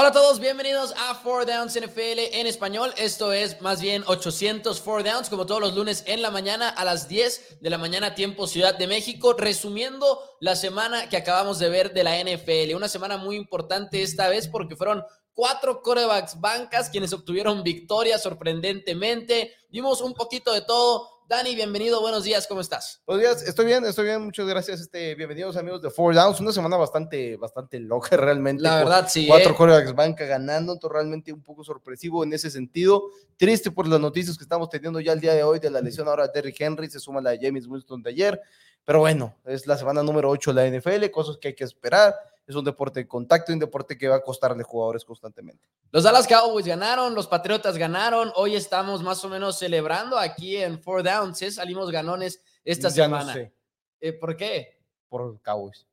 Hola a todos, bienvenidos a Four Downs NFL en español. Esto es más bien 800 Four Downs, como todos los lunes en la mañana a las 10 de la mañana, tiempo Ciudad de México, resumiendo la semana que acabamos de ver de la NFL. Una semana muy importante esta vez porque fueron cuatro corebacks bancas quienes obtuvieron victoria sorprendentemente. Vimos un poquito de todo. Dani, bienvenido, buenos días, ¿cómo estás? Buenos días, estoy bien, estoy bien, muchas gracias. Este, bienvenidos amigos de Four Downs, una semana bastante, bastante loca realmente. La verdad, sí. Cuatro ¿eh? corebacks banca ganando, entonces realmente un poco sorpresivo en ese sentido. Triste por las noticias que estamos teniendo ya el día de hoy de la lesión ahora de Derrick Henry, se suma la de James Wilson de ayer, pero bueno, es la semana número 8 de la NFL, cosas que hay que esperar. Es un deporte de contacto, un deporte que va a costarle jugadores constantemente. Los Dallas Cowboys ganaron, los Patriotas ganaron. Hoy estamos más o menos celebrando aquí en Four Downs. ¿eh? Salimos ganones esta Ya semana. no sé, Eh, ¿Por qué? por Cowboys.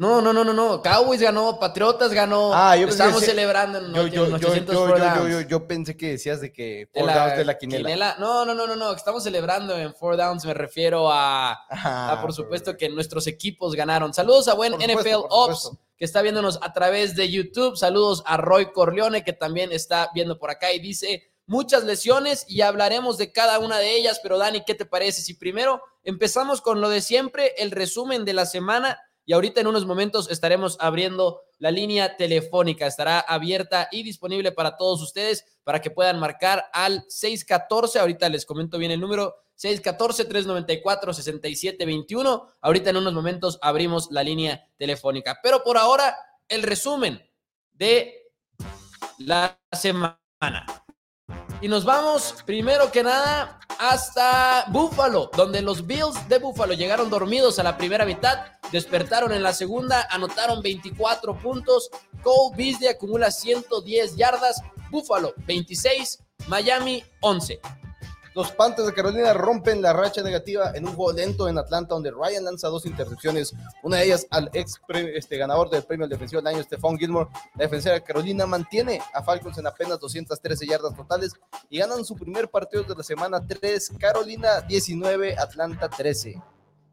No, no, no, no, no. Cowboys ganó, Patriotas ganó. Ah, yo Estamos celebrando en Yo, yo, yo, 800 yo, pensé que decías de que De Four Downs de la quinela. No, no, no, no, no. Estamos celebrando en Four Downs. Me refiero a, por supuesto, que nuestros equipos ganaron. Saludos a buen NFL Ops que está viéndonos a través de YouTube. Saludos a Roy Corleone que también está viendo por acá y dice muchas lesiones y hablaremos de cada una de ellas. Pero Dani, ¿qué te parece? Si primero empezamos con lo de siempre, el resumen de la semana y ahorita en unos momentos estaremos abriendo la línea telefónica. Estará abierta y disponible para todos ustedes para que puedan marcar al 614. Ahorita les comento bien el número. 614-394-6721. Ahorita en unos momentos abrimos la línea telefónica. Pero por ahora, el resumen de la semana. Y nos vamos, primero que nada, hasta Buffalo, donde los Bills de Buffalo llegaron dormidos a la primera mitad, despertaron en la segunda, anotaron 24 puntos, Cole Beasley acumula 110 yardas, Buffalo 26, Miami 11. Los Panthers de Carolina rompen la racha negativa en un juego lento en Atlanta, donde Ryan lanza dos intercepciones, una de ellas al ex este, ganador del premio al defensivo del año, Stephon Gilmore. La defensiva de Carolina mantiene a Falcons en apenas 213 yardas totales y ganan su primer partido de la semana 3, Carolina 19, Atlanta 13.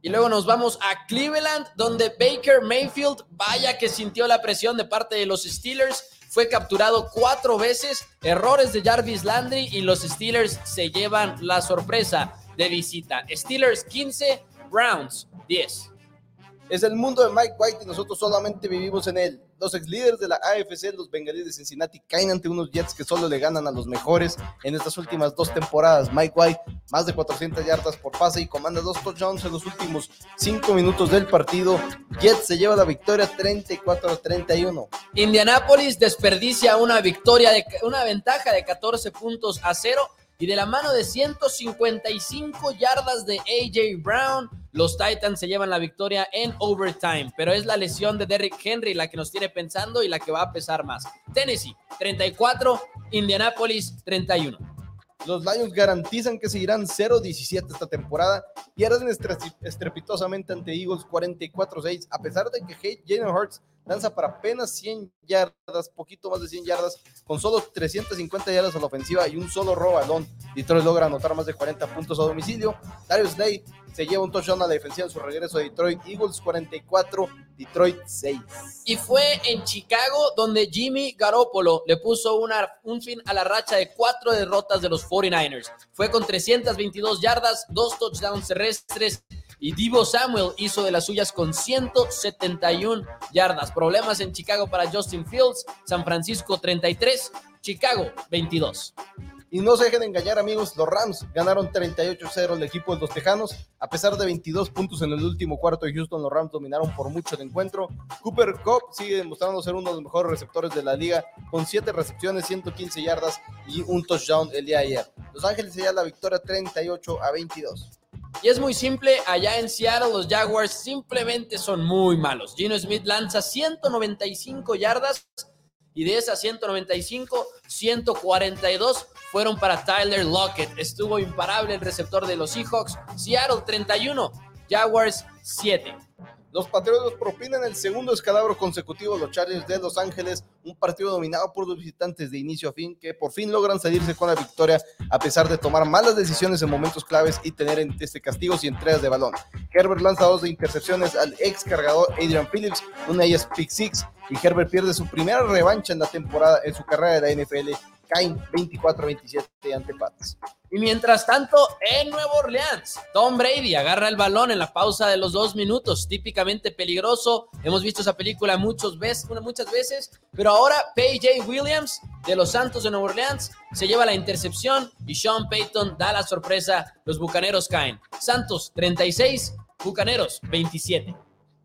Y luego nos vamos a Cleveland, donde Baker Mayfield, vaya que sintió la presión de parte de los Steelers, fue capturado cuatro veces, errores de Jarvis Landry y los Steelers se llevan la sorpresa de visita. Steelers 15, Browns 10. Es el mundo de Mike White y nosotros solamente vivimos en él. Los ex líderes de la AFC, los bengalíes de Cincinnati, caen ante unos Jets que solo le ganan a los mejores en estas últimas dos temporadas. Mike White, más de 400 yardas por pase y comanda dos touchdowns en los últimos cinco minutos del partido. Jets se lleva la victoria 34 a 31. Indianapolis desperdicia una victoria, de, una ventaja de 14 puntos a cero y de la mano de 155 yardas de AJ Brown, los Titans se llevan la victoria en overtime, pero es la lesión de Derrick Henry la que nos tiene pensando y la que va a pesar más. Tennessee 34, Indianapolis 31. Los Lions garantizan que seguirán 0-17 esta temporada. Pierden estre- estrepitosamente ante Eagles 44-6, a pesar de que Jalen Hurts lanza para apenas 100 yardas, poquito más de 100 yardas, con solo 350 yardas a la ofensiva y un solo robo balón. Detroit logra anotar más de 40 puntos a domicilio. Darius Slay se lleva un touchdown a la defensiva en su regreso a Detroit. Eagles 44, Detroit 6. Y fue en Chicago donde Jimmy Garoppolo le puso un fin a la racha de cuatro derrotas de los 49ers. Fue con 322 yardas, dos touchdowns terrestres y Divo Samuel hizo de las suyas con 171 yardas. Problemas en Chicago para Justin Fields, San Francisco 33, Chicago 22. Y no se dejen engañar, amigos, los Rams ganaron 38-0 el equipo de los Tejanos. A pesar de 22 puntos en el último cuarto de Houston, los Rams dominaron por mucho el encuentro. Cooper Cup sigue demostrando ser uno de los mejores receptores de la liga, con 7 recepciones, 115 yardas y un touchdown el día de ayer. Los Ángeles se la victoria 38 a 22. Y es muy simple, allá en Seattle los Jaguars simplemente son muy malos. Gino Smith lanza 195 yardas y de esas 195, 142 fueron para Tyler Lockett. Estuvo imparable el receptor de los Seahawks. Seattle 31, Jaguars 7. Los Patriotas propinan el segundo escalabro consecutivo a los Chargers de Los Ángeles, un partido dominado por los visitantes de inicio a fin que por fin logran salirse con la victoria a pesar de tomar malas decisiones en momentos claves y tener este castigos y entregas de balón. Herbert lanza dos de intercepciones al ex cargador Adrian Phillips, una de ellas pick six, y Herbert pierde su primera revancha en la temporada en su carrera de la NFL caen 24-27 ante Pats. Y mientras tanto, en Nueva Orleans, Tom Brady agarra el balón en la pausa de los dos minutos, típicamente peligroso. Hemos visto esa película muchas veces, muchas veces, pero ahora PJ Williams de los Santos de Nueva Orleans se lleva la intercepción y Sean Payton da la sorpresa. Los Bucaneros caen. Santos 36, Bucaneros 27.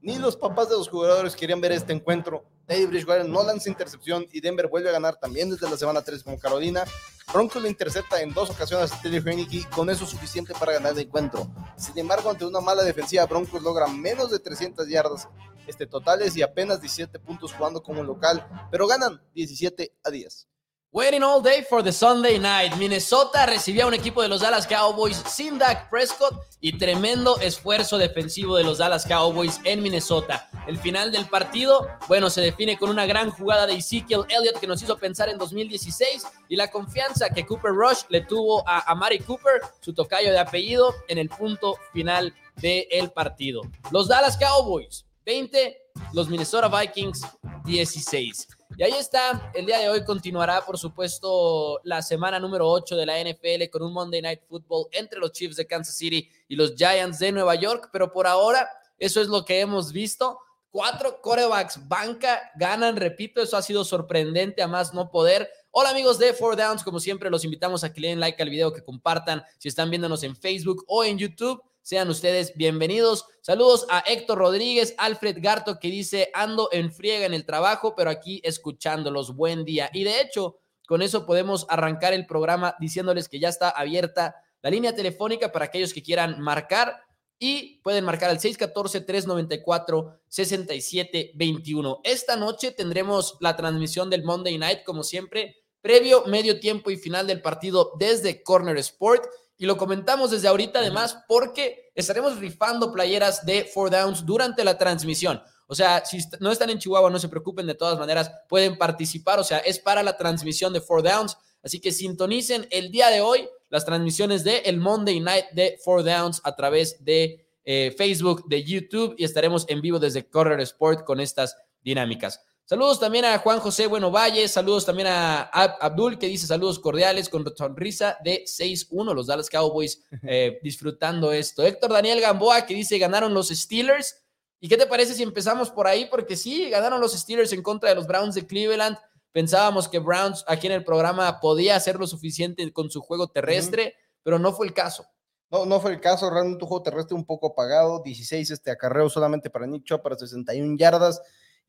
Ni los papás de los jugadores querían ver este encuentro. Teddy Bridgewater no lanza intercepción y Denver vuelve a ganar también desde la semana 3 con Carolina. Broncos le intercepta en dos ocasiones a Teddy Heineke, con eso suficiente para ganar el encuentro. Sin embargo, ante una mala defensiva, Broncos logra menos de 300 yardas este, totales y apenas 17 puntos jugando como local, pero ganan 17 a 10. Waiting all day for the Sunday night. Minnesota recibía a un equipo de los Dallas Cowboys sin Dak Prescott y tremendo esfuerzo defensivo de los Dallas Cowboys en Minnesota. El final del partido, bueno, se define con una gran jugada de Ezekiel Elliott que nos hizo pensar en 2016 y la confianza que Cooper Rush le tuvo a Amari Cooper, su tocayo de apellido, en el punto final del partido. Los Dallas Cowboys 20, los Minnesota Vikings 16. Y ahí está, el día de hoy continuará, por supuesto, la semana número 8 de la NFL con un Monday Night Football entre los Chiefs de Kansas City y los Giants de Nueva York, pero por ahora eso es lo que hemos visto. Cuatro corebacks banca ganan, repito, eso ha sido sorprendente a más no poder. Hola amigos de Four Downs, como siempre los invitamos a que le den like al video, que compartan si están viéndonos en Facebook o en YouTube. Sean ustedes bienvenidos. Saludos a Héctor Rodríguez, Alfred Garto, que dice, ando en friega en el trabajo, pero aquí escuchándolos. Buen día. Y de hecho, con eso podemos arrancar el programa diciéndoles que ya está abierta la línea telefónica para aquellos que quieran marcar y pueden marcar al 614-394-6721. Esta noche tendremos la transmisión del Monday Night, como siempre, previo, medio tiempo y final del partido desde Corner Sport. Y lo comentamos desde ahorita además porque estaremos rifando playeras de Four Downs durante la transmisión. O sea, si no están en Chihuahua, no se preocupen, de todas maneras pueden participar. O sea, es para la transmisión de Four Downs. Así que sintonicen el día de hoy las transmisiones de el Monday Night de Four Downs a través de eh, Facebook, de YouTube y estaremos en vivo desde Correr Sport con estas dinámicas. Saludos también a Juan José Bueno Valle, saludos también a Abdul que dice saludos cordiales con sonrisa de 6-1, los Dallas Cowboys eh, disfrutando esto. Héctor Daniel Gamboa que dice ganaron los Steelers. ¿Y qué te parece si empezamos por ahí? Porque sí, ganaron los Steelers en contra de los Browns de Cleveland. Pensábamos que Browns aquí en el programa podía hacer lo suficiente con su juego terrestre, pero no fue el caso. No, no fue el caso, realmente un juego terrestre un poco apagado, 16 este acarreo solamente para Nick para 61 yardas.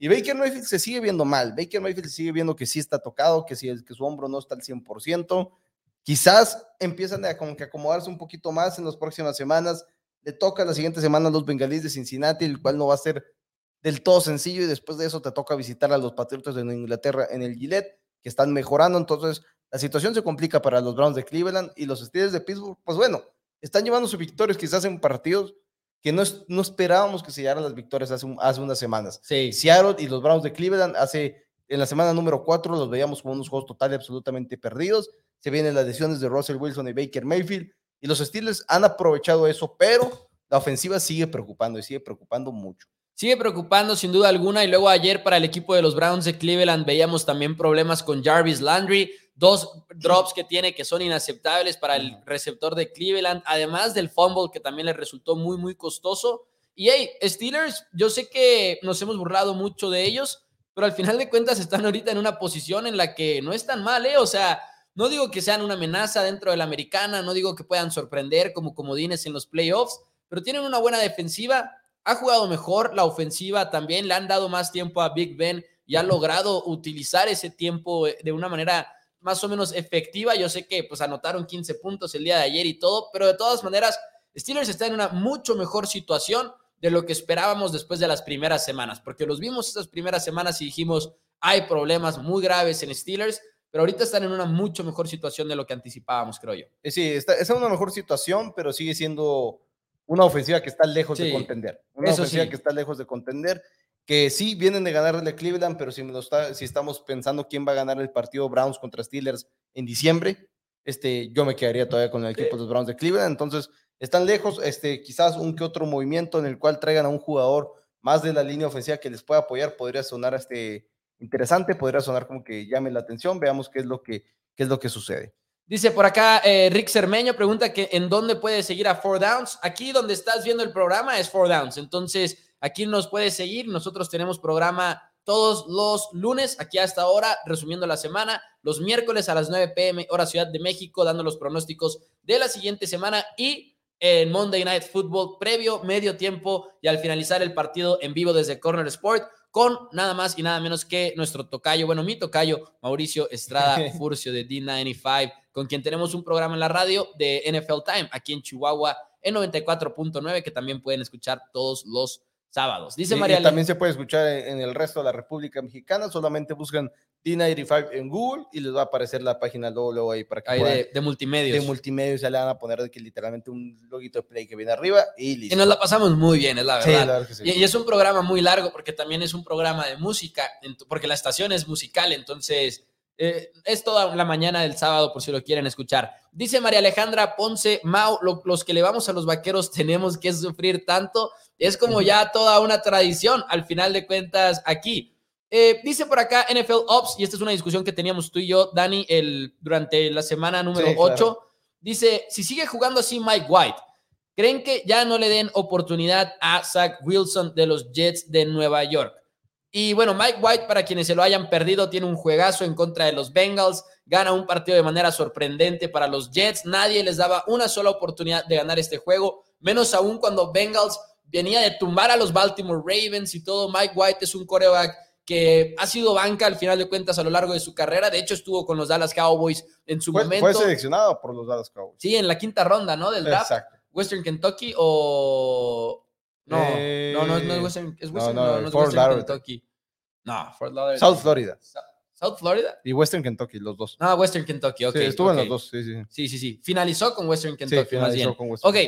Y Baker Mayfield se sigue viendo mal. Baker Mayfield se sigue viendo que sí está tocado, que, sí, que su hombro no está al 100%. Quizás empiezan a como que acomodarse un poquito más en las próximas semanas. Le toca la siguiente semana a los bengalíes de Cincinnati, el cual no va a ser del todo sencillo. Y después de eso te toca visitar a los Patriotas de Inglaterra en el Gillette, que están mejorando. Entonces la situación se complica para los Browns de Cleveland y los Steelers de Pittsburgh. Pues bueno, están llevando sus victorias quizás en partidos que no, no esperábamos que se llegaran las victorias hace, hace unas semanas. Sí. Seattle y los Browns de Cleveland hace en la semana número 4 los veíamos como unos juegos total y absolutamente perdidos. Se vienen las lesiones de Russell Wilson y Baker Mayfield y los Steelers han aprovechado eso, pero la ofensiva sigue preocupando y sigue preocupando mucho. Sigue preocupando sin duda alguna y luego ayer para el equipo de los Browns de Cleveland veíamos también problemas con Jarvis Landry dos drops que tiene que son inaceptables para el receptor de Cleveland, además del fumble que también le resultó muy, muy costoso. Y hey, Steelers, yo sé que nos hemos burlado mucho de ellos, pero al final de cuentas están ahorita en una posición en la que no están mal, ¿eh? O sea, no digo que sean una amenaza dentro de la americana, no digo que puedan sorprender como comodines en los playoffs, pero tienen una buena defensiva, ha jugado mejor la ofensiva también, le han dado más tiempo a Big Ben y ha logrado utilizar ese tiempo de una manera más o menos efectiva. Yo sé que pues anotaron 15 puntos el día de ayer y todo, pero de todas maneras, Steelers está en una mucho mejor situación de lo que esperábamos después de las primeras semanas, porque los vimos esas primeras semanas y dijimos, hay problemas muy graves en Steelers, pero ahorita están en una mucho mejor situación de lo que anticipábamos, creo yo. Sí, está, en una mejor situación, pero sigue siendo una ofensiva que está lejos Sí, de contender. Una ofensiva sí. que está lejos de contender. Que sí vienen de ganarle a Cleveland, pero si, está, estamos pensando quién va a ganar el partido Browns contra Steelers en diciembre, este, yo me quedaría todavía con el equipo de los Browns de Cleveland. Entonces, están lejos. Este, quizás un que otro movimiento en el cual traigan a un jugador más de la línea ofensiva que les pueda apoyar podría sonar este, interesante, podría sonar como que llame la atención. Veamos qué es lo que, qué es lo que sucede. Dice por acá eh, Rick Cermeño, pregunta que en dónde puedes seguir a Four Downs. Aquí donde estás viendo el programa es Four Downs. Entonces, aquí nos puedes seguir. Nosotros tenemos programa todos los lunes, aquí hasta ahora, resumiendo la semana. Los miércoles a las 9 pm, hora Ciudad de México, dando los pronósticos de la siguiente semana. Y en Monday Night Football, previo, medio tiempo y al finalizar el partido en vivo desde Corner Sport con nada más y nada menos que nuestro tocayo, bueno, mi tocayo, Mauricio Estrada Furcio de D95, con quien tenemos un programa en la radio de NFL Time aquí en Chihuahua en 94.9, que también pueden escuchar todos los sábados. Dice Y- y María Le- también se puede escuchar en el resto de la República Mexicana. Solamente buscan D95 en Google y les va a aparecer la página luego, luego ahí para que ahí puedan- de, de multimedios. de multimedia. Ya le van a poner de que literalmente un loguito de play que viene arriba y listo. y nos la pasamos muy bien, es la Sí, verdad. la verdad que sí. Y, y es un programa muy largo porque también es un programa de música, porque la estación es musical, entonces eh, es toda la mañana del sábado por si lo quieren escuchar. Dice María Alejandra Ponce, Mau, lo- los que le vamos a los vaqueros tenemos que sufrir tanto, es como ya toda una tradición al final de cuentas aquí. Eh, dice por acá NFL Ops, y esta es una discusión que teníamos tú y yo, Dani, el, durante la semana número Sí, claro. 8. Dice, si sigue jugando así Mike White, ¿creen que ya no le den oportunidad a Zach Wilson de los Jets de Nueva York? Y bueno, Mike White, para quienes se lo hayan perdido, tiene un juegazo en contra de los Bengals, gana un partido de manera sorprendente para los Jets, nadie les daba una sola oportunidad de ganar este juego, menos aún cuando Bengals venía de tumbar a los Baltimore Ravens y todo. Mike White es un coreback que ha sido banca al final de cuentas a lo largo de su carrera, de hecho estuvo con los Dallas Cowboys en su fue, momento. fue seleccionado por los Dallas Cowboys. Sí, en la quinta ronda, ¿no? Del draft. Exacto. Western Kentucky o. No, Eh, no, no, no es Western, es no, Western, no, no, no es Fort Western. Kentucky. No, Fort Lauderdale. South Florida South Florida. y Western Kentucky, los dos. Ah, Western Kentucky, ok. Sí, estuvo en ok. los dos, sí, sí. Sí, sí, sí. Finalizó con Western Sí, Kentucky, más finalizó bien. con Western. Ok.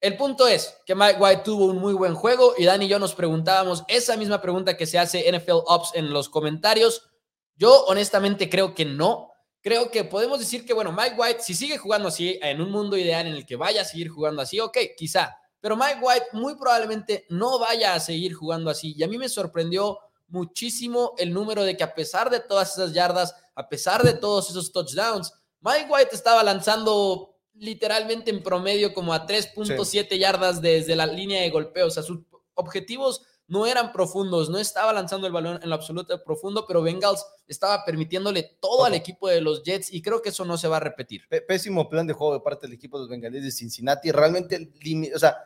El punto es que Mike White tuvo un muy buen juego y Dani y yo nos preguntábamos esa misma pregunta que se hace NFL Ops en los comentarios. Yo honestamente creo que no. Creo que podemos decir que, bueno, Mike White, si sigue jugando así, en un mundo ideal en el que vaya a seguir jugando así, ok, quizá. Pero Mike White muy probablemente no vaya a seguir jugando así. Y a mí me sorprendió muchísimo el número de que a pesar de todas esas yardas, a pesar de todos esos touchdowns, Mike White estaba lanzando literalmente en promedio como a 3.7 yardas desde la línea de golpeo. O sea, sus objetivos no eran profundos, no estaba lanzando el balón en lo absoluto profundo, pero Bengals estaba permitiéndole todo al equipo de los Jets y creo que eso no se va a repetir. Pésimo plan de juego de parte del equipo de los bengalíes de Cincinnati. Realmente, o sea,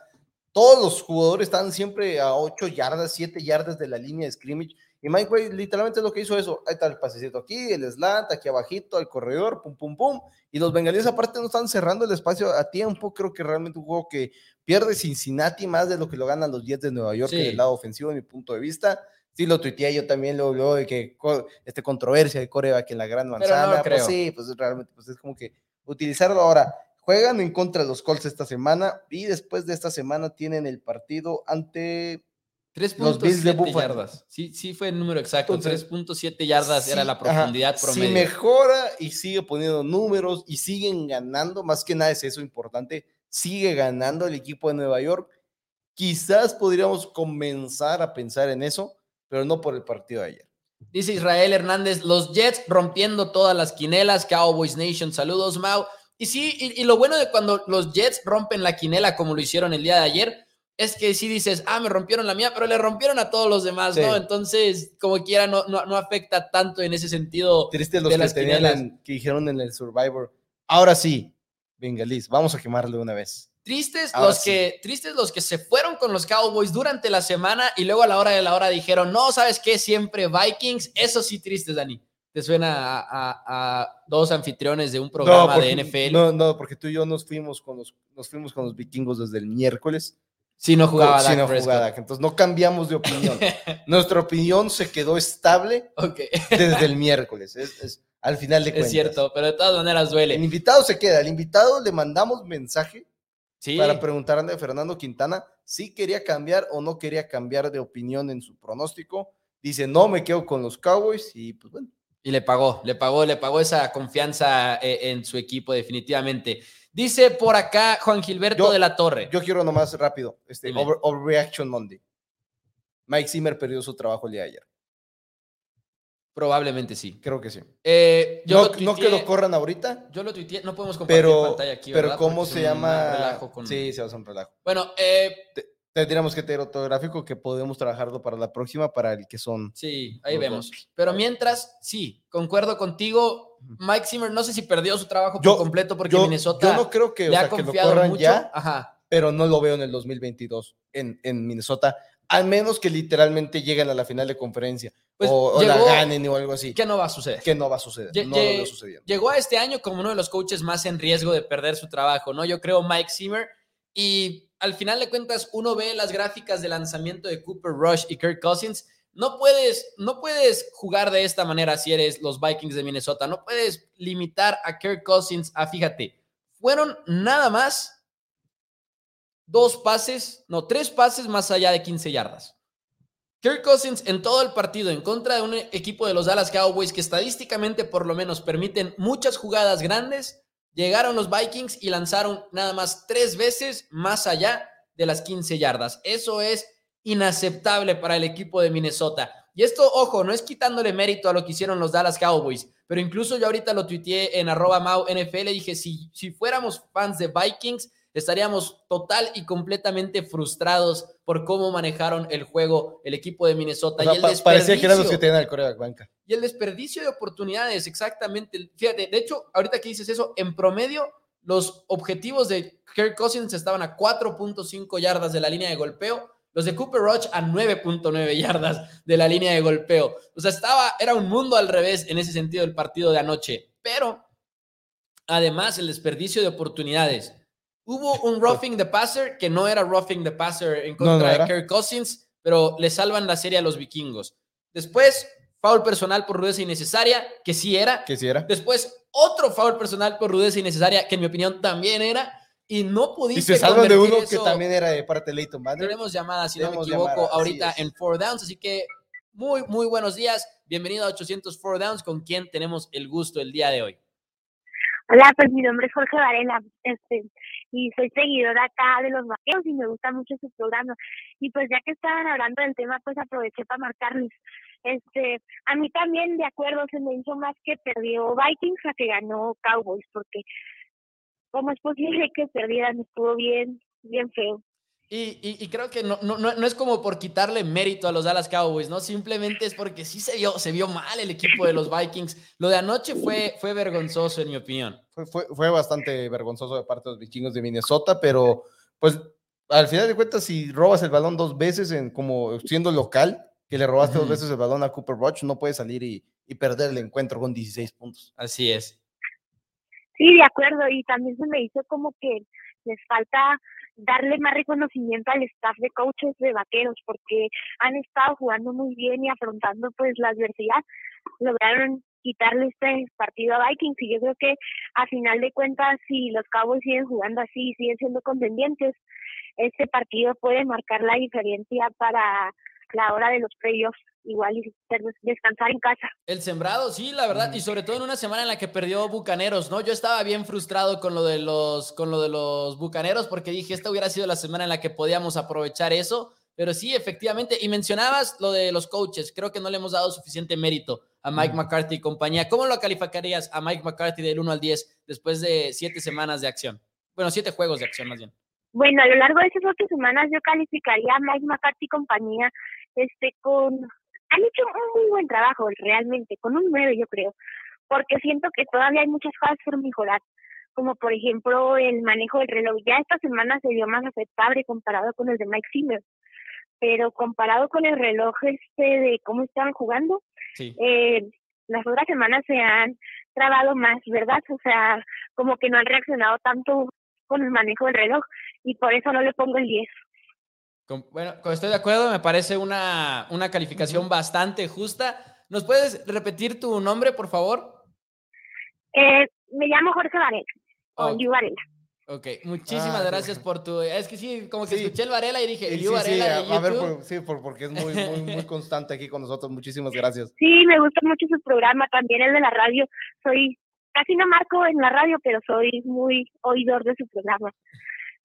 todos los jugadores están siempre a 8 yardas, 7 yardas de la línea de scrimmage. Y Mike White literalmente es lo que hizo eso. Ahí está el pasecito aquí, el slant, aquí abajito, al corredor, pum, pum, pum. Y los bengalíes aparte no están cerrando el espacio a tiempo. Creo que realmente un juego que pierde Cincinnati más de lo que lo ganan los Jets de Nueva York Sí. en el lado ofensivo, de mi punto de vista. Sí, lo tuiteé yo también, luego, luego de que este, controversia de coreback en la gran Pero no manzana. pues sí, pues realmente pues es como que utilizarlo ahora. Juegan en contra de los Colts esta semana y después de esta semana tienen el partido ante 3.7 Bills de Buffalo. yardas. Sí, sí fue el número exacto. Entonces, 3.7 yardas era Sí, la ajá, profundidad promedio. Si mejora y sigue poniendo números y siguen ganando, más que nada es eso importante, sigue ganando el equipo de Nueva York, quizás podríamos comenzar a pensar en eso, pero no por el partido de ayer. Dice Israel Hernández, los Jets rompiendo todas las quinelas, Cowboys Nation, saludos Mau. Y sí, y, y lo bueno de cuando los Jets rompen la quinela como lo hicieron el día de ayer, es que sí dices, ah, me rompieron la mía, pero le rompieron a todos los demás, Sí. ¿no? Entonces, como quiera, no, no, no afecta tanto en ese sentido. Triste los De que, las tenían en- que dijeron en el Survivor. Ahora sí, Bengalis, vamos a quemarle una vez. Tristes Ahora los sí. que tristes los que se fueron con los Cowboys durante la semana y luego a la hora de la hora dijeron, no, ¿sabes qué? Siempre Vikings. Eso sí, tristes, Dani. Te suena a, a- a dos anfitriones de un programa porque, de NFL. No, no, porque tú y yo nos fuimos con los, nos fuimos con los vikingos desde el miércoles. Si no jugaba Dak no jugaba Entonces no cambiamos de opinión. Nuestra opinión se quedó estable Ok, desde el miércoles. Es, es- al final de cuentas. es cierto, pero de todas maneras El duele. invitado se queda. El invitado le mandamos mensaje Sí. para preguntarle a Fernando Quintana si quería cambiar o no quería cambiar de opinión en su pronóstico. Dice, no, me quedo con los Cowboys y pues bueno. Y le pagó, le pagó, le pagó esa confianza eh, en su equipo, definitivamente. Dice por acá Juan Gilberto Yo- de la Torre. Yo quiero nomás rápido, este, over- Overreaction Monday. Mike Zimmer perdió su trabajo el día de ayer. Probablemente sí. Creo que sí. Eh, yo, no, lo no que tuiteé- lo corran ahorita, yo lo tuiteé, no podemos compartir pero, pantalla aquí, pero ¿verdad? ¿cómo Porque se llama? relajo con- Sí, se va a hacer un relajo. Bueno, eh, Tendríamos que tener otro gráfico que podemos trabajarlo para la próxima, para el que son. sí, ahí vemos. dos. Pero mientras, sí, concuerdo contigo. Mike Zimmer, no sé si perdió su trabajo Yo- por completo porque Yo, Minnesota yo no creo que, o le ha sea, que lo confiado corran mucho. ya, Ajá. pero no lo veo en el 2022 en, en Minnesota, al menos que literalmente lleguen a la final de conferencia Pues o, o la ganen o algo así, ¿Qué no va a suceder? que no va a suceder, no lo veo sucediendo. llegó a este año como uno de los coaches más en riesgo de perder su trabajo, ¿no? Yo creo Mike Zimmer y al final de cuentas uno ve las gráficas de lanzamiento de Cooper Rush y Kirk Cousins. No puedes, no puedes jugar de esta manera si eres los Vikings de Minnesota. No puedes limitar a Kirk Cousins a, fíjate, fueron nada más dos pases, no, tres pases más allá de 15 yardas. Kirk Cousins en todo el partido en contra de un equipo de los Dallas Cowboys que estadísticamente por lo menos permiten muchas jugadas grandes, llegaron los Vikings y lanzaron nada más tres veces más allá de las 15 yardas. Eso es inaceptable para el equipo de Minnesota. Y esto, ojo, no es quitándole mérito a lo que hicieron los Dallas Cowboys, pero incluso yo ahorita lo tuiteé en arroba Mau NFL, dije, si, si fuéramos fans de Vikings, estaríamos total y completamente frustrados por cómo manejaron el juego el equipo de Minnesota. O sea, y el pa- parecía que eran los que desperdicio- tenían el coreback banca. y el desperdicio de oportunidades, exactamente. Fíjate, de hecho, ahorita que dices eso, en promedio, los objetivos de Kirk Cousins estaban a 4.5 yardas de la línea de golpeo, los de Cooper Rush a 9.9 yardas de la línea de golpeo. O sea, estaba, era un mundo al revés en ese sentido el partido de anoche. Pero, además, el desperdicio de oportunidades. Hubo un roughing the passer que no era roughing the passer en contra no de. Kirk Cousins, pero le salvan la serie a los vikingos. Después, foul personal por rudeza innecesaria, que sí era. Que si era. Después, otro foul personal por rudeza innecesaria, que en mi opinión también era. Y no Y pudiste se salvan de uno que también era de parte de Leighton. Tenemos llamadas, si no me Tenemos equivoco, llamadas, ahorita en Four Downs. Así que muy, muy buenos días. Bienvenido a 800 Four Downs, con quien tenemos el gusto el día de hoy. Hola, pues mi nombre es Jorge Varela, este, y soy seguidora acá de los vaqueros y me gusta mucho su programa. Y pues ya que estaban hablando del tema, pues aproveché para marcarles. Este, a mí también, de acuerdo, se me hizo más que perdió Vikings a que ganó Cowboys, porque cómo es posible que perdieran, estuvo bien, bien feo. Y, y- y creo que no, no, no, es como por quitarle mérito a los Dallas Cowboys, ¿no? Simplemente es porque sí se vio, se vio mal el equipo de los Vikings. Lo de anoche fue, fue vergonzoso, en mi opinión. Fue, fue, fue bastante vergonzoso de parte de los vikingos de Minnesota, pero pues al final de cuentas, si robas el balón dos veces en como siendo local, que le robaste Ujú. dos veces el balón a Cooper Rush, no puedes salir y, y perder el encuentro con 16 puntos. Así es. Sí, de acuerdo, y también se me hizo como que les falta darle más reconocimiento al staff de coaches de vaqueros, porque han estado jugando muy bien y afrontando pues la adversidad, lograron quitarle este partido a Vikings y yo creo que a final de cuentas si los Cowboys siguen jugando así y siguen siendo contendientes, este partido puede marcar la diferencia para la hora de los playoffs, igual y descansar en casa. El sembrado, sí, la verdad, y sobre todo en una semana en la que perdió Bucaneros, ¿no? Yo estaba bien frustrado con lo de los, con lo de los Bucaneros porque dije, esta hubiera sido la semana en la que podíamos aprovechar eso, pero sí, efectivamente, y mencionabas lo de los coaches, creo que no le hemos dado suficiente mérito a Mike. McCarthy y compañía. ¿Cómo lo calificarías a Mike McCarthy del 1 al 10 después de siete semanas de acción? Bueno, siete juegos de acción más bien. Bueno, a lo largo de esas ocho semanas yo calificaría a Mike McCarthy y compañía este con han hecho un muy buen trabajo realmente, con un 9 yo creo, porque siento que todavía hay muchas cosas por mejorar, como por ejemplo el manejo del reloj. Ya esta semana se vio más aceptable comparado con el de Mike Zimmer, pero comparado con el reloj este de cómo estaban jugando, Sí. eh, las otras semanas se han trabado más, ¿verdad? O sea, como que no han reaccionado tanto con el manejo del reloj y por eso no le pongo el 10. Bueno, estoy de acuerdo, me parece una, una calificación bastante justa. ¿Nos puedes repetir tu nombre, por favor? Eh, me llamo Jorge Varela, o Ok. Yu Varela. Ok, muchísimas Ah, gracias por tu. Es que sí, como que Sí. escuché el Varela y dije, Sí, el sí, Varela a, de a ver, YouTube. por- sí, por- porque es muy, muy, muy constante aquí con nosotros. Muchísimas gracias. Sí, me gusta mucho su programa, también el de la radio. Soy, casi no marco en la radio, pero soy muy oidor de su programa.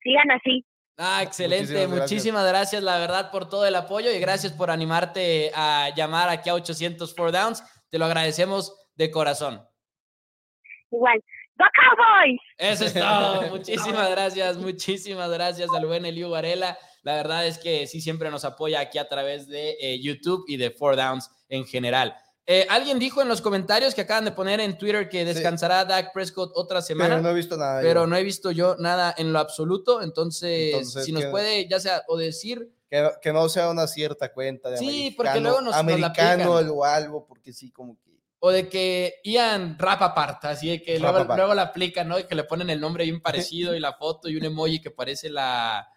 Sigan así. Ah, excelente. Muchísimas gracias. Muchísimas gracias, la verdad, por todo el apoyo y gracias por animarte a llamar aquí a 800 Four Downs. Te lo agradecemos de corazón. Igual. ¡Go Cowboys! Eso es todo. Muchísimas gracias, muchísimas gracias al buen Eliu Varela. La verdad es que sí siempre nos apoya aquí a través de eh, YouTube y de Four Downs en general. Eh, alguien dijo en los comentarios que acaban de poner en Twitter que descansará Dak Prescott otra semana. Pero no he visto nada. pero yo. no he visto yo nada en lo absoluto. Entonces, Entonces, si nos puede, ya sea o decir, Que, que no sea una cierta cuenta de Sí, porque luego nos- nos la americano aplican. o algo, porque sí, como que. o de que Ian Rapapart, así de que luego, luego la aplican, ¿no? Y que le ponen el nombre bien parecido y la foto y un emoji que parece la.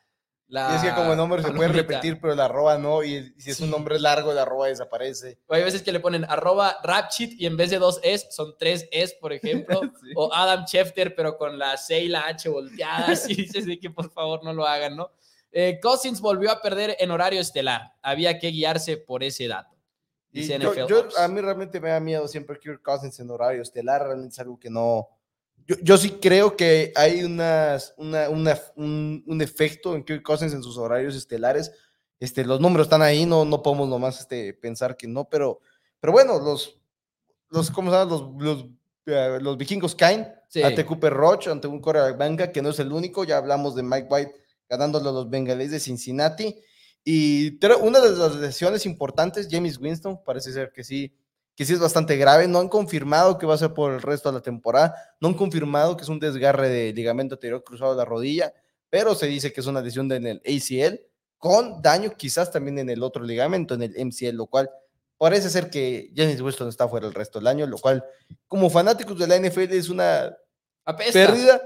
La Y es que como el nombre se puede repetir, pero el arroba no, y si es un nombre largo, el arroba desaparece. O hay veces que le ponen arroba rapchit y en vez de dos es, son tres es, por ejemplo. Sí. O Adam Schefter, pero con la C y la H volteadas. Y dices de que por favor no lo hagan, ¿no? Eh, Cousins volvió a perder en horario estelar. Había que guiarse por ese dato. Y Dice yo- NFL yo- Ops. a mí realmente me da miedo siempre Kirk Cousins en horario estelar, realmente es algo que no... Yo, yo sí creo que hay unas, una, una- un, un efecto en Kirk Cousins en sus horarios estelares. Este, los números están ahí, no, no podemos nomás este, pensar que no, pero, pero bueno, los, los, ¿cómo se llama? Los, los, eh, los vikingos caen Sí. ante Cooper Roach, ante un quarterback banca, que no es el único, ya hablamos de Mike White ganándole a los bengalíes de Cincinnati. Y una de las lesiones importantes, James Winston, parece ser que sí, que sí es bastante grave. No han confirmado que va a ser por el resto de la temporada. No han confirmado que es un desgarre de ligamento anterior cruzado de la rodilla, pero se dice que es una lesión en el ACL con daño quizás también en el otro ligamento, en el MCL, lo cual parece ser que James Winston está fuera el resto del año, lo cual como fanáticos de la NFL es una Apesta. pérdida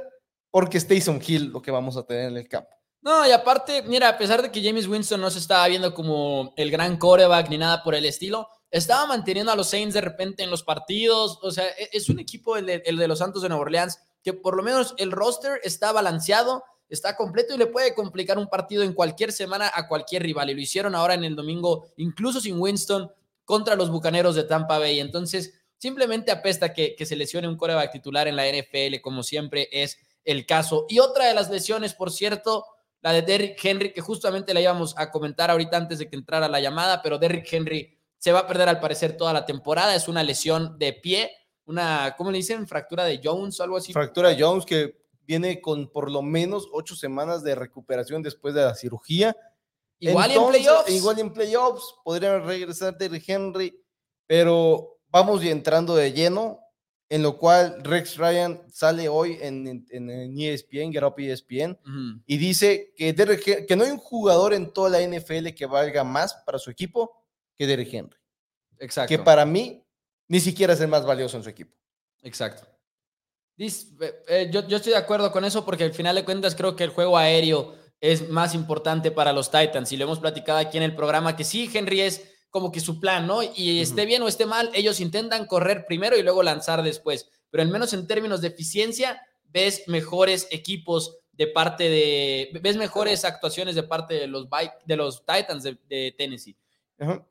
porque es Taysom Hill lo que vamos a tener en el campo. No, y aparte, mira, a pesar de que James Winston no se estaba viendo como el gran coreback ni nada por el estilo, estaba manteniendo a los Saints de repente en los partidos. O sea, e- es un equipo, el de, el de los Santos de Nueva Orleans, que por lo menos el roster está balanceado, está completo y le puede complicar un partido en cualquier semana a cualquier rival. Y lo hicieron ahora en el domingo, incluso sin Winston, contra los Bucaneros de Tampa Bay. Entonces, simplemente apesta que, que se lesione un coreback titular en la NFL, como siempre es el caso. Y otra de las lesiones, por cierto, la de Derrick Henry, que justamente la íbamos a comentar ahorita antes de que entrara la llamada, pero Derrick Henry se va a perder al parecer toda la temporada. Es una lesión de pie, una, ¿cómo le dicen? Fractura de Jones o algo así. Fractura Jones que viene con por lo menos ocho semanas de recuperación después de la cirugía. Igual Entonces, en playoffs. Igual en playoffs podría regresar Derrick Henry, pero vamos entrando de lleno, en lo cual Rex Ryan sale hoy en, en, en- en E ESPN, Get Up ESPN, y dice que, Derrick que no hay un jugador en toda la NFL que valga más para su equipo que Derrick Henry. Exacto. Que para mí ni siquiera es el más valioso en su equipo. Exacto. Dis- eh, eh, yo, yo estoy de acuerdo con eso porque al final de cuentas creo que el juego aéreo es más importante para los Titans y lo hemos platicado aquí en el programa que sí, Henry es como que su plan, ¿no? Y esté Ujú. bien o esté mal, ellos intentan correr primero y luego lanzar después, pero al menos en términos de eficiencia ves mejores equipos de parte de, ves mejores actuaciones de parte de los, de los Titans de, de Tennessee.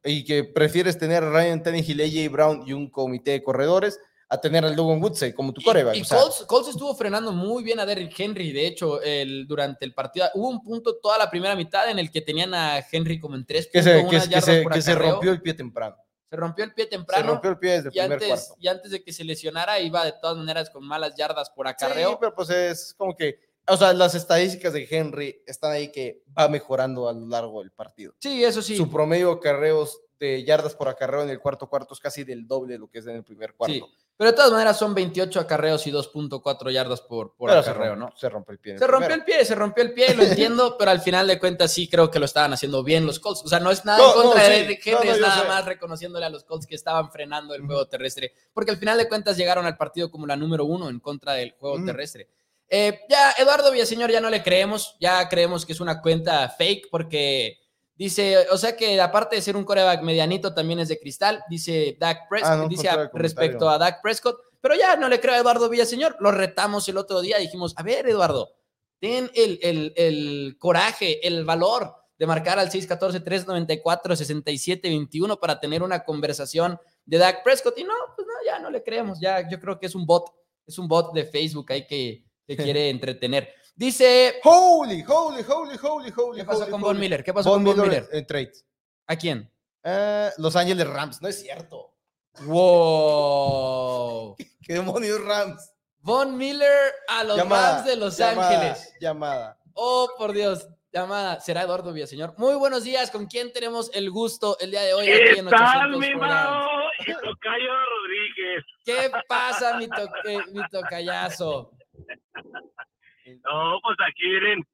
Y que prefieres tener a Ryan Tannehill, AJ Brown y un comité de corredores a tener al Logan Woodside como tu Y- coreback. Y, sea, Colts, Colts estuvo frenando muy bien a Derrick Henry. De hecho, el, durante el partido hubo un punto toda la primera mitad en el que tenían a Henry como en tres que puntos, se, que, que yardas se, por que se rompió el pie temprano. Se rompió el pie Se temprano. rompió el pie desde el y, primer antes, cuarto. y antes de que se lesionara, iba de todas maneras con malas yardas por Sí, acarreo. pero pues es como que, o sea, las estadísticas de Henry están ahí que va mejorando a lo largo del partido. Sí, eso sí. Su promedio de acarreos de yardas por acarreo en el cuarto cuarto es casi del doble de lo que es en el primer cuarto. Sí. Pero de todas maneras son 28 acarreos y 2.4 yardas por, por Pero se acarreo, rompe- ¿no? Se rompe el pie. Se rompió primero. el pie, se rompió el pie, lo entiendo, pero al final de cuentas sí creo que lo estaban haciendo bien los Colts. O sea, no es nada No, en contra no, de sí. Henry, no, es nada sé. más reconociéndole a los Colts que estaban frenando el juego terrestre, porque al final de cuentas llegaron al partido como la número uno en contra del juego terrestre. Eh, ya, Eduardo Villaseñor ya no le creemos, ya creemos que es una cuenta fake porque dice, o sea que aparte de ser un coreback medianito también es de cristal, dice Dak Prescott, Ah, no dice a- respecto a Dak Prescott, pero ya no le creo a Eduardo Villaseñor, lo retamos el otro día, dijimos, a ver Eduardo, ten el, el, el coraje, el valor de marcar al 614-394-6721 para tener una conversación de Dak Prescott. Y no, pues no, ya no le creemos, ya yo creo que es un bot, es un bot de Facebook ahí que, que quiere entretener. Dice... Holy, holy, holy, holy, holy. ¿Qué pasó holy, con. Von Miller? ¿Qué pasó Von con Von Miller Miller? en trades. ¿A quién? Eh, Los Ángeles Rams, no es cierto. Wow. ¿Qué demonios Rams? Von Miller a los Rams de Los llamada, Ángeles. Llamada. Oh, por Dios. Llamada. Será Eduardo Villaseñor. Muy buenos días. ¿Con quién tenemos el gusto el día de hoy? aquí ¿Qué en tal, 800 mi mano? Y Tocayo Rodríguez. ¿Qué pasa, mi, to eh, mi tocayazo? No, pues aquí vienen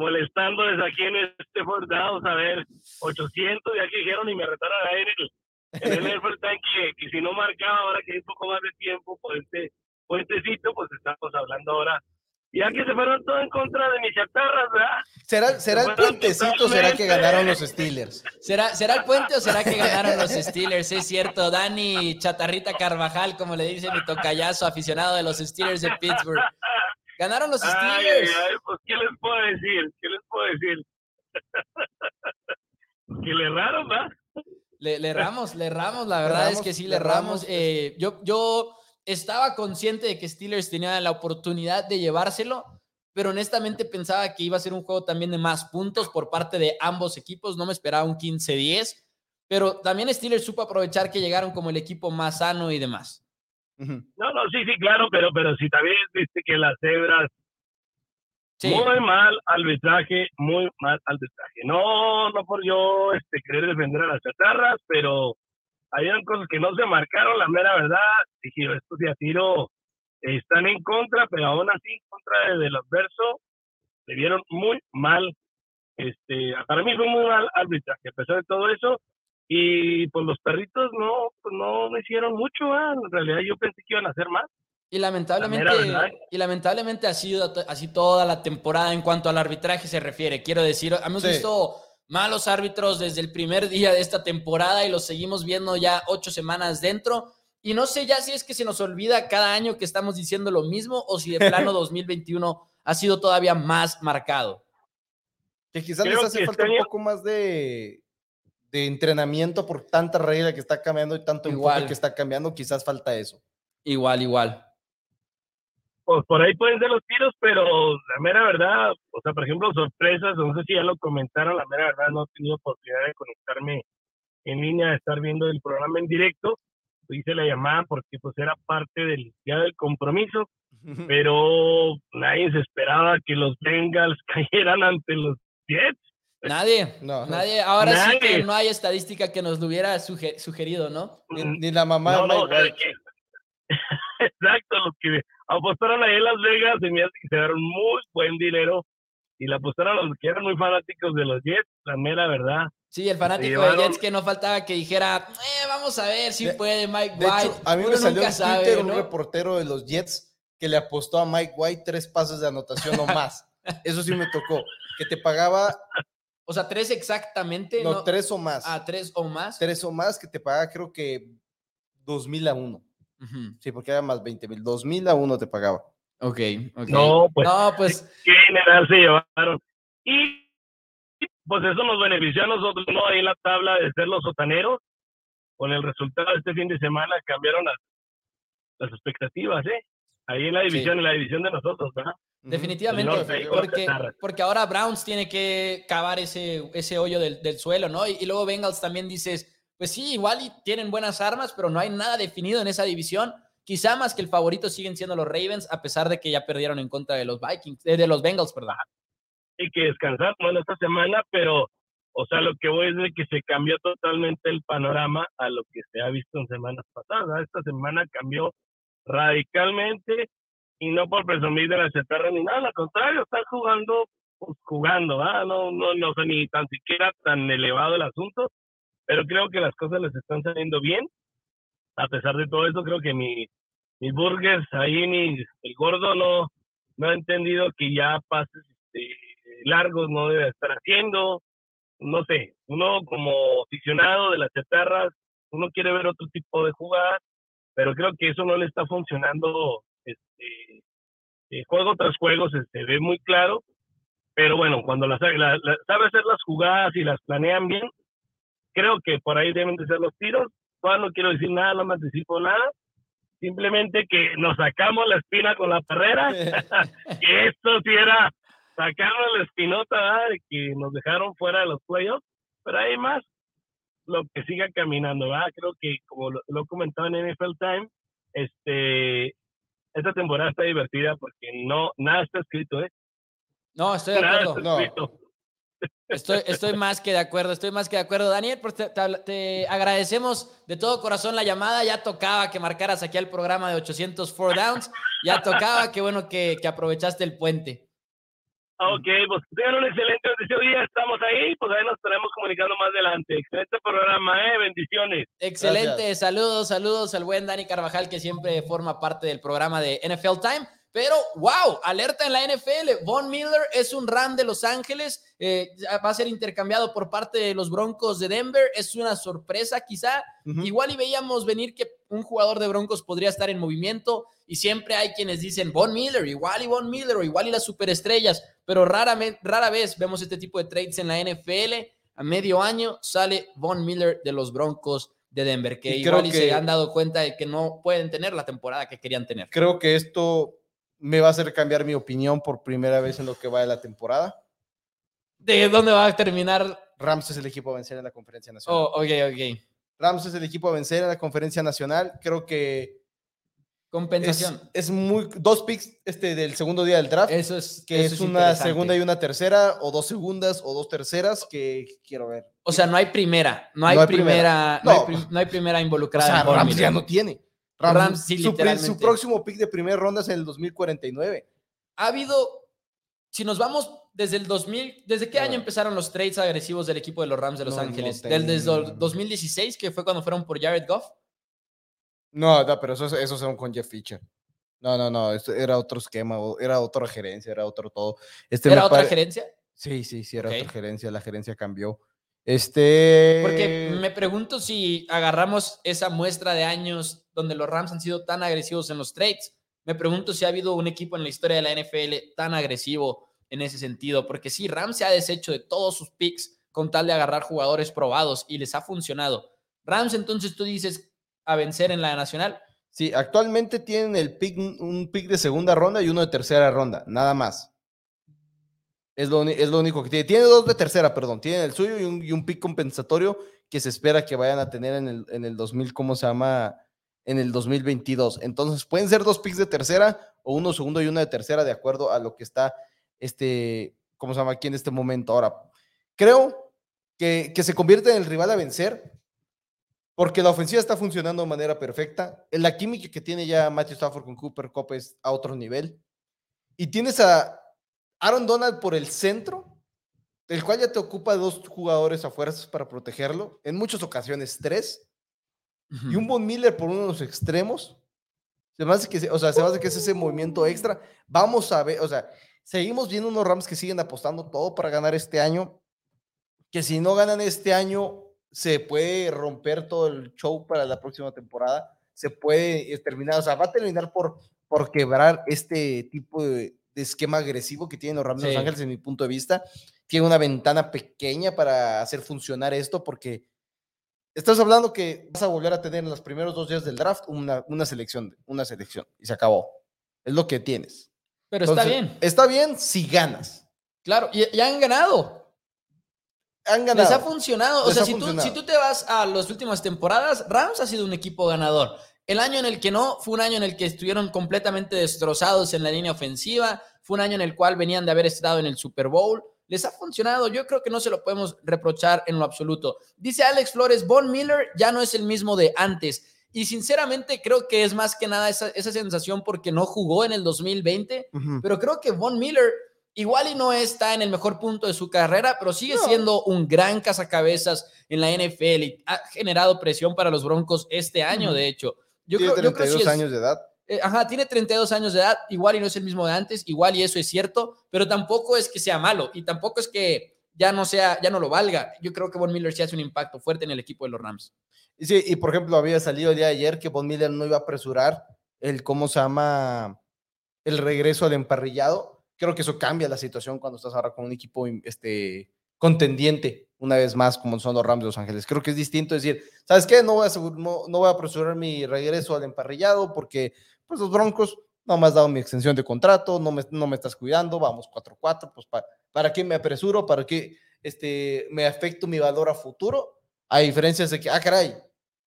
molestando desde aquí en este Fort Downs, a ver, 800, y aquí dijeron y me retaron ahí en el, en el Time que, que si no marcaba ahora que hay un poco más de tiempo por este puentecito, pues estamos hablando ahora. Ya que se fueron todo en contra de mis chatarras, ¿verdad? ¿Será, será el puentecito o será que ganaron los Steelers? ¿Será, ¿Será el puente o será que ganaron los Steelers? Es cierto, Dani Chatarrita Carvajal, como le dice mi tocayazo, aficionado de los Steelers de Pittsburgh. Ganaron los Ay, Steelers. ay, pues, ¿qué les puedo decir? ¿Qué les puedo decir? que le erraron, ¿va? Le, le erramos, le erramos, la verdad erramos, es que sí, le le erramos. erramos. Eh, yo, yo estaba consciente de que Steelers tenía la oportunidad de llevárselo, pero honestamente pensaba que iba a ser un juego también de más puntos por parte de ambos equipos. No me esperaba un 15-10, pero también Steelers supo aprovechar que llegaron como el equipo más sano y demás. No, no, sí, sí, claro, pero, pero si también viste que las cebras Sí, Muy mal arbitraje, muy mal arbitraje. No, no por yo este, querer defender a las chatarras, pero habían cosas que no se marcaron, la mera verdad. Dije, estos de a tiro están en contra, pero aún así en contra de, de los versos se vieron muy mal. Este, para mí fue muy mal arbitraje, a pesar de todo eso. Y pues los perritos no, pues no me hicieron mucho, ¿ah? en realidad yo pensé que iban a hacer más. y lamentablemente, La y lamentablemente ha sido to- así toda la temporada en cuanto al arbitraje se refiere. Quiero decir, hemos Sí. visto malos árbitros desde el primer día de esta temporada y los seguimos viendo ya ocho semanas dentro. Y no sé ya si es que se nos olvida cada año que estamos diciendo lo mismo o si de plano 2021 ha sido todavía más marcado. Que quizás Creo les hace que falta este un poco más de, de entrenamiento por tanta regla que está cambiando y tanto Igual. enfoque que está cambiando. Quizás falta eso. Igual, igual. pues por ahí pueden ser los tiros, pero la mera verdad, o sea, por ejemplo, sorpresas, no sé si ya lo comentaron, la mera verdad no he tenido oportunidad de conectarme en línea, de estar viendo el programa en directo, hice la llamada porque pues era parte del día del compromiso, pero nadie se esperaba que los Bengals cayeran ante los Jets. Nadie, No. nadie. Ahora sí que no hay estadística que nos lo hubiera suge- sugerido, ¿no? Ni, ni la mamá No, de no, que- Exacto, los que apostaron ahí en Las Vegas se me hace que se dieron muy buen dinero y la apostaron a los que eran muy fanáticos de los Jets, la mera verdad. Sí, el fanático de Jets que no faltaba que dijera, "Eh, vamos a ver si De- puede Mike De White. hecho, a mí Uno me salió en sabe, Twitter un ¿no? reportero de los Jets que le apostó a Mike White tres pases de anotación o más. Eso sí me tocó. Que te pagaba, O sea, tres exactamente. no, no, tres o más. a tres o más. Tres o más que te pagaba creo que dos mil a uno. Sí, porque era más 20 mil. Dos mil a uno te pagaba. Ok, ok. No, pues No, pues qué general se llevaron. Y pues eso nos benefició a nosotros, ¿no? Ahí en la tabla de ser los sotaneros, con el resultado de este fin de semana cambiaron las, las expectativas, ¿eh? Ahí en la división, en la división de nosotros, ¿verdad? Definitivamente, norte, porque, porque ahora Browns tiene que cavar ese, ese hoyo del, del suelo, ¿no? Y, y luego Bengals también dices, pues sí, igual y tienen buenas armas, pero no hay nada definido en esa división. Quizá más que el favorito siguen siendo los Ravens, a pesar de que ya perdieron en contra de los Vikings, eh, de los Bengals, perdón. Hay que descansar, bueno, esta semana, pero, o sea, lo que voy es de que se cambió totalmente el panorama a lo que se ha visto en semanas pasadas. Esta semana cambió radicalmente y no por presumir de la chatarra ni nada, al contrario, están jugando, pues, jugando, ¿verdad? No, no, no sé ni tan siquiera tan elevado el asunto, pero creo que las cosas les están saliendo bien. A pesar de todo eso, creo que mi, mis burgers ahí, mi, el gordo no, no ha entendido que ya pases este, largos no debe estar haciendo. No sé, uno como aficionado de las chatarras, uno quiere ver otro tipo de jugadas, pero creo que eso no le está funcionando este, eh, juego tras juego, se, se ve muy claro pero bueno, cuando las, la, la- sabe hacer las jugadas y las planean bien, creo que por ahí deben de ser los tiros. No quiero decir nada, no me anticipo nada. Simplemente que nos sacamos la espina con la perrera, que esto sí era sacarnos la espinota, ¿verdad? de que nos dejaron fuera de los playoffs, pero hay más lo que siga caminando, ¿verdad? Creo que como lo, lo he comentado en NFL Time, este, esta temporada está divertida porque no, nada está escrito, ¿eh? No, estoy de Nada acuerdo. está No. Estoy, estoy más que de acuerdo, estoy más que de acuerdo. Daniel, pues te, te habla- te agradecemos de todo corazón la llamada. Ya tocaba que marcaras aquí al programa de 804 Downs. Ya tocaba, qué bueno que, que aprovechaste el puente. Ok, pues tengan un excelente día, estamos ahí, pues ahí nos estaremos comunicando más adelante. Excelente programa, ¿eh? Bendiciones. Excelente, saludos, saludos al buen Dani Carvajal que siempre forma parte del programa de NFL Time. Pero, wow, alerta en la NFL. Von Miller es un Ram de Los Ángeles. eh, va a ser intercambiado por parte de los Broncos de Denver. Es una sorpresa, quizá. Ujú. Igual y veíamos venir que un jugador de Broncos podría estar en movimiento. Y siempre hay quienes dicen Von Miller, igual y Von Miller, o igual y las superestrellas. Pero rara, rara vez vemos este tipo de trades en la NFL. A medio año sale Von Miller de los Broncos de Denver, que Y creo igual y se han dado cuenta de que no pueden tener la temporada que querían tener. Creo que esto me va a hacer cambiar mi opinión por primera vez en lo que va de la temporada. ¿De dónde va a terminar? Rams es el equipo a vencer en la conferencia nacional. Oh, ok, ok. Rams es el equipo a vencer en la conferencia nacional. Creo que Compensación. es muy dos picks este del segundo día del draft, eso es que eso es, una segunda y una tercera o dos segundas o dos terceras que quiero ver. O sea, no hay primera, no hay, No hay primera, primera. no, hay No. hay primera O involucrada. sea, en Von Rams ya no tiene. Rams, Rams, sí, su, próximo pick de primera ronda es en el 2049. ha habido, si nos vamos desde el 2000, ¿desde qué No. año empezaron los trades agresivos del equipo de los Rams de Los No, no Ángeles? tengo- ¿Del desde el 2016, que fue cuando fueron por Jared Goff? No, no, pero esos, esos son con Jeff Fisher. No, no, no, esto era otro esquema, era otra gerencia, era otro todo. Este ¿Era otra pare- gerencia? Sí, sí, sí, era otra gerencia, la gerencia cambió. Este. Porque me pregunto si agarramos esa muestra de años donde los Rams han sido tan agresivos en los trades. Me pregunto si ha habido un equipo en la historia de la NFL tan agresivo en ese sentido. Porque sí, Rams se ha deshecho de todos sus picks con tal de agarrar jugadores probados y les ha funcionado. Rams, entonces tú dices a vencer en la nacional. Sí, actualmente tienen el pick, un pick de segunda ronda y uno de tercera ronda, nada más. Es lo, es lo único que tiene. Tiene dos de tercera, perdón. Tienen el suyo y un, y un pick compensatorio que se espera que vayan a tener en el, en el 2000, ¿cómo se llama? En el 2022. Entonces, pueden ser dos picks de tercera o uno segundo y uno de tercera, de acuerdo a lo que está, este, ¿cómo se llama? Aquí en este momento. Ahora, creo que, que se convierte en el rival a vencer porque la ofensiva está funcionando de manera perfecta. La química que tiene ya Matthew Stafford con Cooper Cup es a otro nivel. Y tienes a Aaron Donald por el centro, el cual ya te ocupa dos jugadores a fuerzas para protegerlo. En muchas ocasiones tres. Y un Von Miller por uno de los extremos. Se me hace que, o sea, se me hace que es ese movimiento extra. Vamos a ver, o sea, seguimos viendo unos Rams que siguen apostando todo para ganar este año. Que si no ganan este año, se puede romper todo el show para la próxima temporada. Se puede eh, terminar, o sea, va a terminar por, por quebrar este tipo de, de esquema agresivo que tienen los Rams de Sí. Los Ángeles, en mi punto de vista. Tiene una ventana pequeña para hacer funcionar esto, porque estás hablando que vas a volver a tener en los primeros dos días del draft una, una selección, una selección, y se acabó. Es lo que tienes. Pero está bien. Está bien si ganas. Claro, y, y han ganado. Han Les ganado. ha funcionado. O Les sea, si tú, funcionado. si tú te vas a las últimas temporadas, Rams ha sido un equipo ganador. El año en el que no, fue un año en el que estuvieron completamente destrozados en la línea ofensiva, fue un año en el cual venían de haber estado en el Super Bowl. Les ha funcionado, yo creo que no se lo podemos reprochar en lo absoluto. Dice Alex Flores, Von Miller ya no es el mismo de antes. Y sinceramente creo que es más que nada esa, esa sensación porque no jugó en el 2020, Ujú. pero creo que Von Miller igual y no está en el mejor punto de su carrera, pero sigue No. siendo un gran cazacabezas en la NFL y ha generado presión para los Broncos este año, de hecho. Yo Tiene creo, yo creo 32 sí es- años de edad. eh, ajá, tiene 32 años de edad, igual y no es el mismo de antes, igual y eso es cierto, pero tampoco es que sea malo y tampoco es que ya no sea, ya no lo valga. Yo creo que Von Miller sí hace un impacto fuerte en el equipo de los Rams. Y Sí, y por ejemplo, había salido el día de ayer que Von Miller no iba a apresurar el, ¿cómo se llama? El regreso al emparrillado, creo que eso cambia la situación cuando estás ahora con un equipo este, contendiente, una vez más, como son los Rams de Los Ángeles. Creo que es distinto decir, ¿sabes qué? No voy a, no, no voy a apresurar mi regreso al emparrillado porque pues los Broncos no me has dado mi extensión de contrato, no me, no me estás cuidando, vamos 4-4, pues para, ¿para qué me apresuro? ¿Para qué este, me afecto mi valor a futuro? A diferencias de que, ah, caray,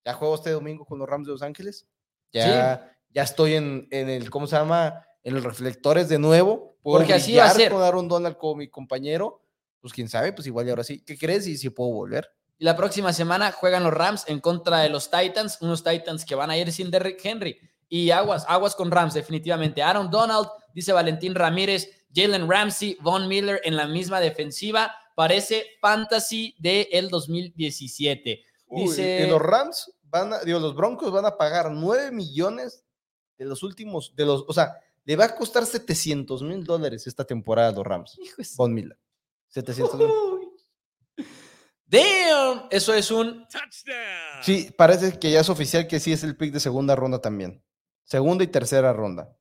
ya juego este domingo con los Rams de Los Ángeles, ya, ya estoy en, en, el, ¿cómo se llama? En los reflectores de nuevo. Porque así va a ser. con Aaron Donald como mi compañero, pues quién sabe, pues igual y ahora sí. ¿Qué crees y si puedo volver? Y la próxima semana juegan los Rams en contra de los Titans, unos Titans que van a ir sin Derrick Henry. Y aguas, aguas con Rams, definitivamente. Aaron Donald, dice Valentín Ramírez, Jalen Ramsey, Von Miller en la misma defensiva. Parece fantasy del el 2017. Dice. los Rams van a, digo, los Broncos van a pagar 9 millones de los últimos, de los, o sea, le va a costar 700 mil dólares esta temporada a los Rams. Von Miller. 700 mil. Damn, eso es un Sí, parece que ya es oficial que sí es el pick de segunda ronda también. Segunda y tercera ronda.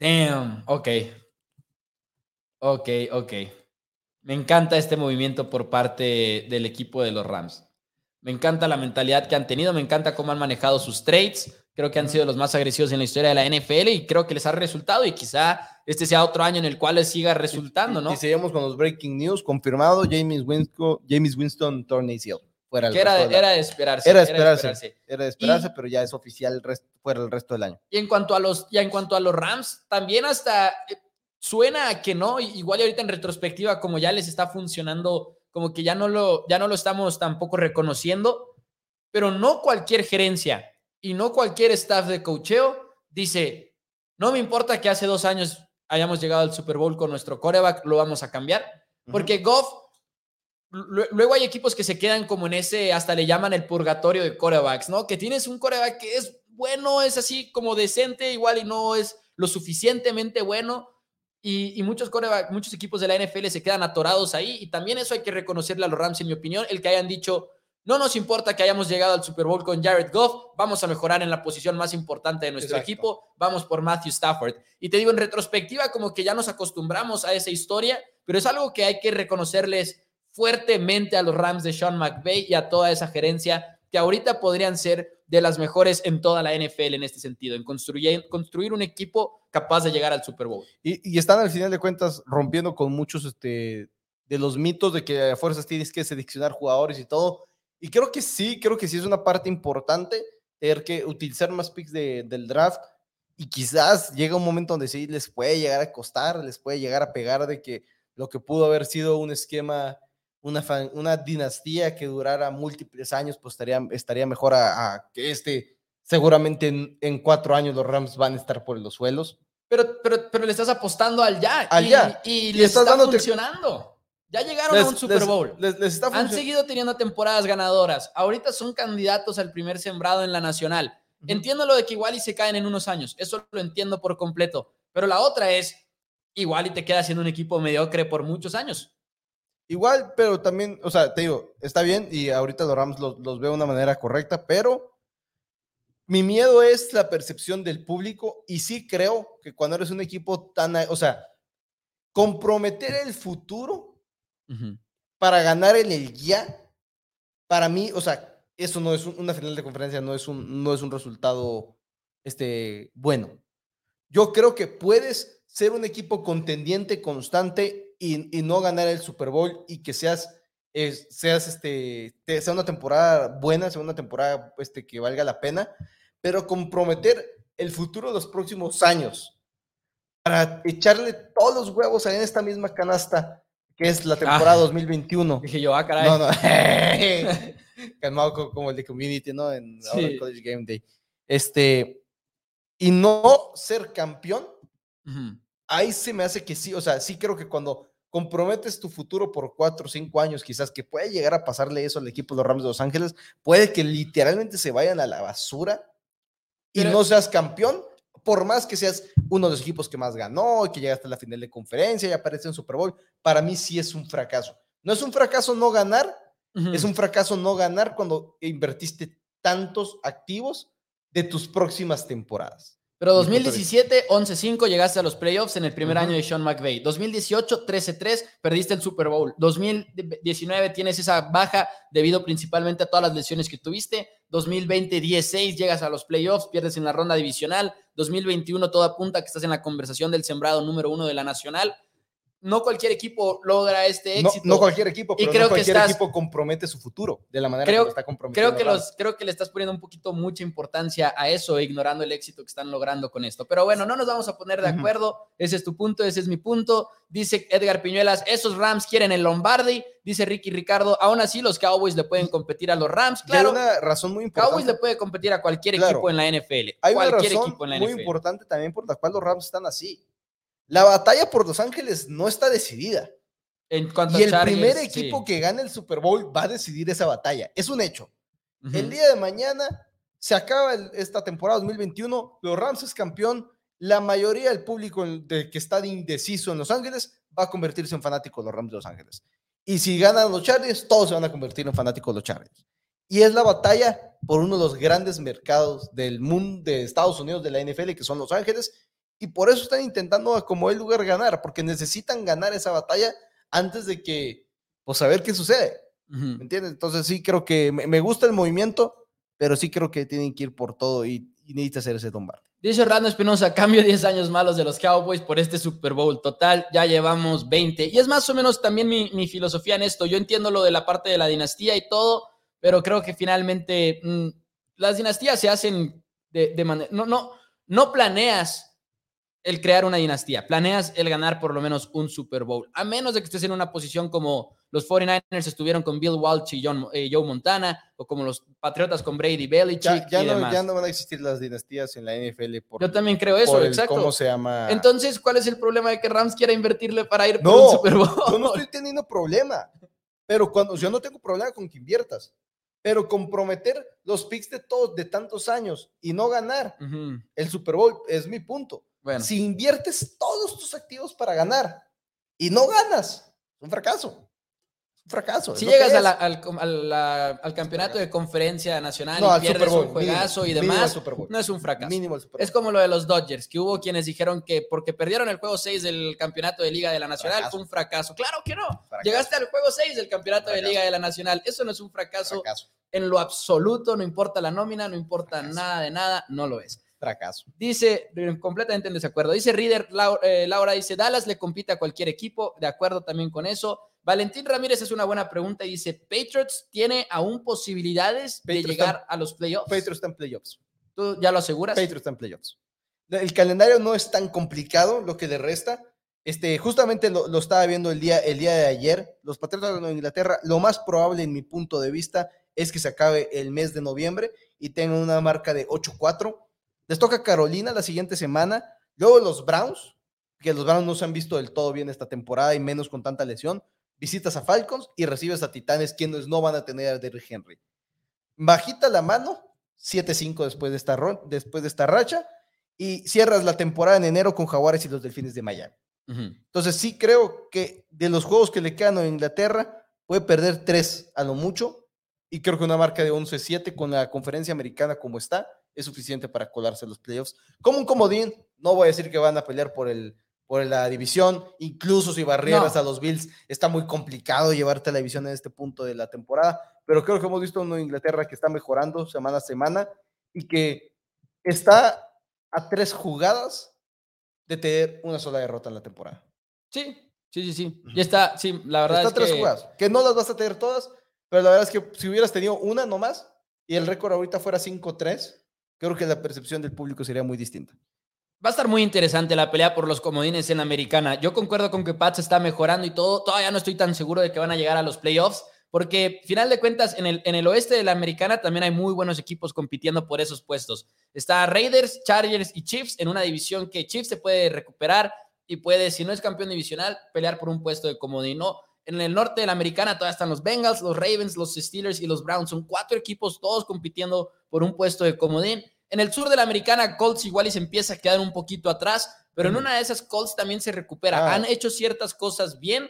Damn, ok. Ok, ok. Me encanta este movimiento por parte del equipo de los Rams. Me encanta la mentalidad que han tenido, me encanta cómo han manejado sus trades. Creo que han sido los más agresivos en la historia de la NFL y creo que les ha resultado y quizá este sea otro año en el cual les siga resultando, ¿no? Y, seguimos con los breaking news, confirmado, James Winston, James Winston Fuera que era, de, era de esperarse. Era de esperarse. Era de esperarse, pero ya es oficial fuera el resto del año. Y en cuanto a los, ya en cuanto a los Rams, también hasta eh, suena a que no, igual ahorita en retrospectiva, como ya les está funcionando, como que ya no lo, ya no lo estamos tampoco reconociendo, pero no cualquier gerencia y no cualquier staff de cocheo dice, no me importa que hace dos años hayamos llegado al Super Bowl con nuestro coreback, lo vamos a cambiar, porque Goff Luego hay equipos que se quedan como en ese, hasta le llaman el purgatorio de corebacks, ¿no? Que tienes un coreback que es bueno, es así como decente, igual y no es lo suficientemente bueno. Y, muchos coreback, muchos equipos de la NFL se quedan atorados ahí. Y también eso hay que reconocerle a los Rams, en mi opinión, el que hayan dicho, no nos importa que hayamos llegado al Super Bowl con Jared Goff, vamos a mejorar en la posición más importante de nuestro equipo, vamos por Matthew Stafford. Y te digo, en retrospectiva, como que ya nos acostumbramos a esa historia, pero es algo que hay que reconocerles fuertemente a los Rams de Sean McVay y a toda esa gerencia que ahorita podrían ser de las mejores en toda la NFL en este sentido, en construir, construir un equipo capaz de llegar al Super Bowl. Y, están al final de cuentas rompiendo con muchos este, de los mitos de que a fuerzas tienes que seleccionar jugadores y todo. Y creo que sí, creo que sí es una parte importante tener que utilizar más picks del draft y quizás llega un momento donde sí les puede llegar a costar, les puede llegar a pegar de que lo que pudo haber sido un esquema una, una dinastía que durara múltiples años, pues estaría, estaría mejor a, que este, seguramente en, cuatro años los Rams van a estar por los suelos. Pero, pero, pero le estás apostando al ya. Al y, ya. Y, le está funcionando. Ya llegaron a un Super Bowl. Han seguido teniendo temporadas ganadoras. Ahorita son candidatos al primer sembrado en la nacional. Entiendo lo de que igual y se caen en unos años. Eso lo entiendo por completo. Pero la otra es, igual y te quedas siendo un equipo mediocre por muchos años. Igual, pero también, o sea, te digo, está bien y ahorita los Rams los, veo de una manera correcta, pero mi miedo es la percepción del público y sí creo que cuando eres un equipo tan, o sea, comprometer el futuro para ganar en el ya, para mí, o sea, eso no es una final de conferencia, no es un, no es un resultado este, bueno. Yo creo que puedes ser un equipo contendiente constante y, no ganar el Super Bowl y que seas, seas este, sea una temporada buena, sea una temporada este, que valga la pena, pero comprometer el futuro de los próximos años para echarle todos los huevos en esta misma canasta que es la temporada 2021. Ah. Dije yo, ah, caray. No, no. Calmado como el de Community, ¿no? En College Game Day. Este, y no ser campeón, ahí se me hace que sí, o sea, sí creo que cuando comprometes tu futuro por cuatro o cinco años, quizás que puede llegar a pasarle eso al equipo de los Rams de Los Ángeles, puede que literalmente se vayan a la basura y no seas campeón, por más que seas uno de los equipos que más ganó y que llegaste a la final de conferencia y aparece en Super Bowl, para mí sí es un fracaso. No es un fracaso no ganar, es un fracaso no ganar cuando invertiste tantos activos de tus próximas temporadas. Pero Mi punto de 2017, 11-5, llegaste a los playoffs en el primer año de Sean McVay. 2018, 13-3, perdiste el Super Bowl. 2019 tienes esa baja debido principalmente a todas las lesiones que tuviste. 2020, 16, llegas a los playoffs, pierdes en la ronda divisional. 2021, todo apunta que estás en la conversación del sembrado número uno de la nacional. No cualquier equipo logra este éxito. no cualquier equipo, Y pero creo no que cualquier estás- equipo compromete su futuro de la manera Creo- que lo está comprometiendo. Creo que, los, creo que le estás poniendo un poquito mucha importancia a eso, ignorando el éxito que están logrando con esto. Pero bueno, no nos vamos a poner de acuerdo. Ese es tu punto, ese es mi punto. Dice Edgar Piñuelas, esos Rams quieren el Lombardi. Dice Ricky Ricardo, aún así los Cowboys le pueden competir a los Rams. Y hay Claro, una razón muy Cowboys importante. le puede competir a cualquier Claro. equipo en la NFL. Hay una razón equipo en la muy NFL. importante también por la cual los Rams están así. La batalla por Los Ángeles no está decidida. En cuanto Y el Chargers, primer sí. equipo que gane el Super Bowl va a decidir esa batalla. Es un hecho. El día de mañana se acaba el- esta temporada 2021. Los Rams es campeón. La mayoría del público de, que está de indeciso en Los Ángeles va a convertirse en fanático de los Rams de Los Ángeles. Y si ganan los Chargers, todos se van a convertir en fanáticos de los Chargers. Y es la batalla por uno de los grandes mercados del mundo de Estados Unidos de la NFL, que son Los Ángeles. Y por eso están intentando a como el lugar ganar, porque necesitan ganar esa batalla antes de que, pues, a ver qué sucede. Ujú. ¿Me entiendes? Entonces sí creo que me, me gusta el movimiento, pero sí creo que tienen que ir por todo y, y necesita hacer ese Barkley. Dice Orlando Espinosa, cambio 10 años malos de los Cowboys por este Super Bowl. Total, ya llevamos 20. Y es más o menos también mi, mi filosofía en esto. Yo entiendo lo de la parte de la dinastía y todo, pero creo que finalmente mm, las dinastías se hacen de, de manera... No, no, no planeas el crear una dinastía, planeas el ganar por lo menos un Super Bowl, a menos de que estés en una posición como los 49ers estuvieron con Bill Walsh y John, eh, Joe Montana, o como los Patriotas con Brady Belichick Ya, ya y no, demás. ya no van a existir las dinastías en la NFL por, Yo también creo eso, por el exacto. cómo se llama. Entonces, ¿cuál es el problema de que Rams quiera invertirle para ir por No, un Super Bowl? yo no estoy teniendo problema, pero cuando yo no tengo problema con que inviertas, pero comprometer los picks de todos de tantos años y no ganar el Super Bowl es mi punto. Bueno, Si inviertes todos tus activos para ganar y no ganas, es un fracaso. Un fracaso. si llegas a es. la- al, com- a la- al campeonato de conferencia nacional No, y pierdes Bowl, un juegazo mínimo, y demás, no es un fracaso. Mínimo Es como lo de los Dodgers, que hubo quienes dijeron que porque perdieron el juego 6 del campeonato de Liga de la Nacional Fracaso. fue un fracaso. Claro que no. Fracaso. Llegaste al juego 6 del campeonato de Fracaso. Liga de la Nacional. Eso no es un fracaso, en lo absoluto, no importa la nómina, no importa nada de nada, no lo es. Fracaso. Dice, completamente en desacuerdo. Dice Reader, eh, Laura dice, Dallas le compite a cualquier equipo, de acuerdo también con eso. Valentín Ramírez es una buena pregunta y dice, ¿Patriots tiene aún posibilidades de llegar a los playoffs? Patriots está en playoffs. ¿Tú ya lo aseguras? Patriots está en playoffs. El calendario no es tan complicado lo que le resta. Este, justamente lo, lo estaba viendo el día, el día de ayer. Los Patriotas de Nueva Inglaterra, lo más probable en mi punto de vista es que se acabe el mes de noviembre y tengan una marca de 8-4. Les toca Carolina la siguiente semana. Luego los Browns, que los Browns no se han visto del todo bien esta temporada y menos con tanta lesión. Visitas a Falcons y recibes a Titanes, quienes no van a tener a Derrick Henry. Bajita la mano, 7-5 después, de esta después de esta racha y cierras la temporada en enero con Jaguares y los Delfines de Miami. Entonces sí creo que de los juegos que le quedan a Inglaterra puede perder tres a lo mucho y creo que una marca de 11-7 con la conferencia americana como está es suficiente para colarse los playoffs. Como un comodín, no voy a decir que van a pelear por el por la división, incluso si barrieras No. a los Bills, está muy complicado llevarte a la división en este punto de la temporada, pero creo que hemos visto una Inglaterra que está mejorando semana a semana y que está a tres jugadas de tener una sola derrota en la temporada. Sí, sí, sí, sí. Ya está, sí, la verdad Está es a tres que... jugadas, que no las vas a tener todas, pero la verdad es que si hubieras tenido una nomás y el récord ahorita fuera 5-3, creo que la percepción del público sería muy distinta. Va a estar muy interesante la pelea por los comodines en la americana. Yo concuerdo con que Pats está mejorando y todo. Todavía no estoy tan seguro de que van a llegar a los playoffs, porque final de cuentas, en el, en el oeste de la americana también hay muy buenos equipos compitiendo por esos puestos. Está Raiders, Chargers y Chiefs en una división que Chiefs se puede recuperar y puede, si no es campeón divisional, pelear por un puesto de comodín. No, en el norte de la americana todavía están los Bengals, los Ravens, los Steelers y los Browns. Son cuatro equipos todos compitiendo por un puesto de comodín. En el sur de la americana, Colts igual y se empieza a quedar un poquito atrás, pero en una de esas Colts también se recupera. Ah. Han hecho ciertas cosas bien.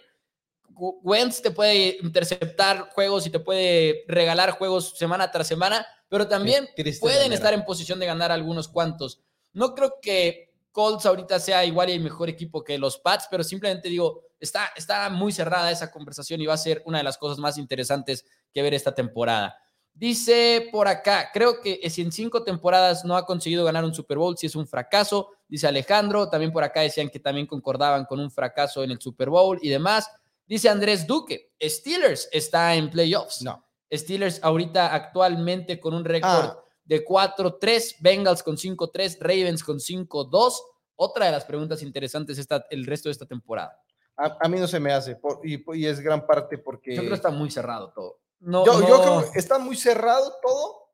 Wentz te puede interceptar juegos y te puede regalar juegos semana tras semana, pero también pueden manera. estar en posición de ganar algunos cuantos. No creo que Colts ahorita sea igual y mejor equipo que los Pats, pero simplemente digo, está, está muy cerrada esa conversación y va a ser una de las cosas más interesantes que ver esta temporada. Dice por acá, creo que si en cinco temporadas no ha conseguido ganar un Super Bowl, si es un fracaso, dice Alejandro. También por acá decían que también concordaban con un fracaso en el Super Bowl y demás. Dice Andrés Duque, Steelers está en playoffs. No. Steelers ahorita actualmente con un récord Ah. de 4-3, Bengals con 5-3, Ravens con 5-2. Otra de las preguntas interesantes esta, el resto de esta temporada. A, a mí no se me hace, por- y, y es gran parte porque... Yo creo que está muy cerrado todo. No, yo, no- yo creo que está muy cerrado todo,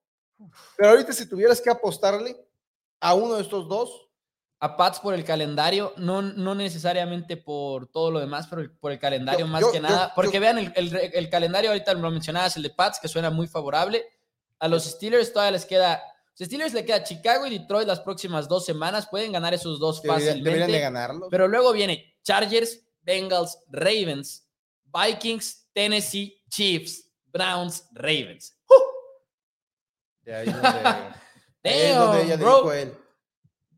pero ahorita si tuvieras que apostarle a uno de estos dos, a Pats por el calendario, no, no necesariamente por todo lo demás, pero por el calendario Yo- más yo- que nada. porque vean, el, el- el calendario ahorita lo mencionabas, el de Pats, que suena muy favorable. A los Steelers todavía les queda. Los Steelers le queda Chicago y Detroit las próximas dos semanas. Pueden ganar esos dos fácilmente. deberían de ganarlo. Pero luego viene Chargers, Bengals, Ravens, Vikings, Tennessee, Chiefs, Browns, Ravens. De ahí donde, ahí es donde ella dijo él.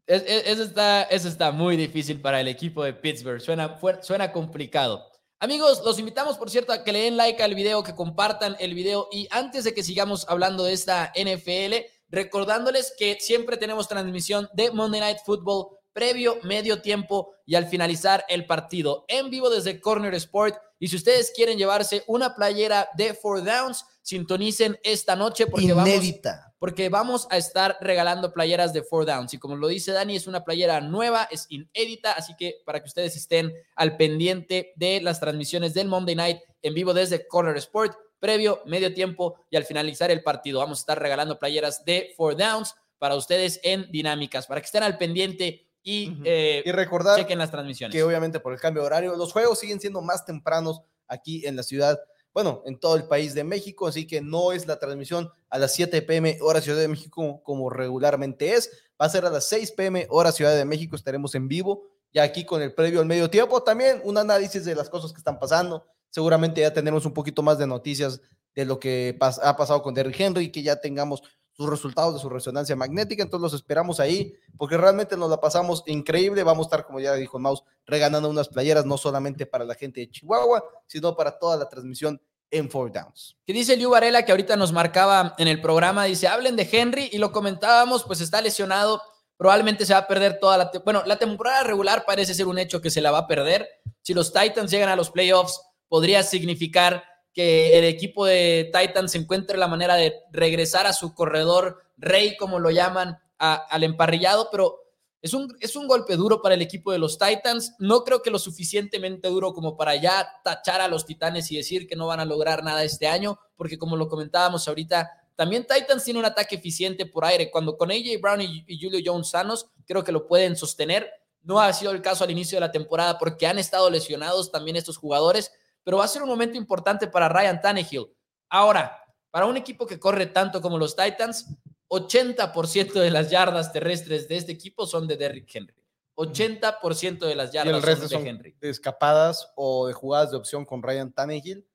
Es- es- eso, está, eso está muy difícil para el equipo de Pittsburgh. Suena, suena complicado. Amigos, los invitamos, por cierto, a que le den like al video, que compartan el video. Y antes de que sigamos hablando de esta NFL, recordándoles que siempre tenemos transmisión de Monday Night Football previo, medio tiempo y al finalizar el partido en vivo desde Corner Sport. Y si ustedes quieren llevarse una playera de Four Downs, sintonicen esta noche porque vamos Inédita. porque vamos a estar regalando playeras de Four Downs. Y como lo dice Dani, es una playera nueva, es inédita, así que para que ustedes estén al pendiente de las transmisiones del Monday Night en vivo desde Corner Sport, previo, medio tiempo y al finalizar el partido. Vamos a estar regalando playeras de Four Downs para ustedes en dinámicas, para que estén al pendiente y, Ujú. eh, Y recordar chequen las transmisiones. que obviamente por el cambio de horario, los juegos siguen siendo más tempranos aquí en la ciudad, bueno, en todo el país de México, así que no es la transmisión a las 7 pm hora Ciudad de México como regularmente es, va a ser a las 6 pm hora Ciudad de México, estaremos en vivo, ya aquí con el previo al medio tiempo, también un análisis de las cosas que están pasando, seguramente ya tenemos un poquito más de noticias de lo que pas- ha pasado con Derrick Henry, que ya tengamos sus resultados de su resonancia magnética, entonces los esperamos ahí, porque realmente nos la pasamos increíble, vamos a estar, como ya dijo Maus, regalando unas playeras, no solamente para la gente de Chihuahua, sino para toda la transmisión en Four Downs. que dice Liu Varela que ahorita nos marcaba en el programa, dice, hablen de Henry y lo comentábamos, pues está lesionado, probablemente se va a perder toda la, bueno, la temporada regular parece ser un hecho que se la va a perder. Si los Titans llegan a los playoffs, podría significar que el equipo de Titans encuentre la manera de regresar a su corredor rey, como lo llaman, al emparrillado, pero es un, es un golpe duro para el equipo de los Titans. No creo que lo suficientemente duro como para ya tachar a los Titanes y decir que no van a lograr nada este año, porque como lo comentábamos ahorita, también Titans tiene un ataque eficiente por aire. Cuando con AJ Brown y, y Julio Jones sanos, creo que lo pueden sostener. No ha sido el caso al inicio de la temporada porque han estado lesionados también estos jugadores, pero va a ser un momento importante para Ryan Tannehill. Ahora, para un equipo que corre tanto como los Titans, 80% de las yardas terrestres de este equipo son de Derrick Henry. 80% de las Y yardas el resto son de Henry. de escapadas o de jugadas de opción con Ryan Tannehill,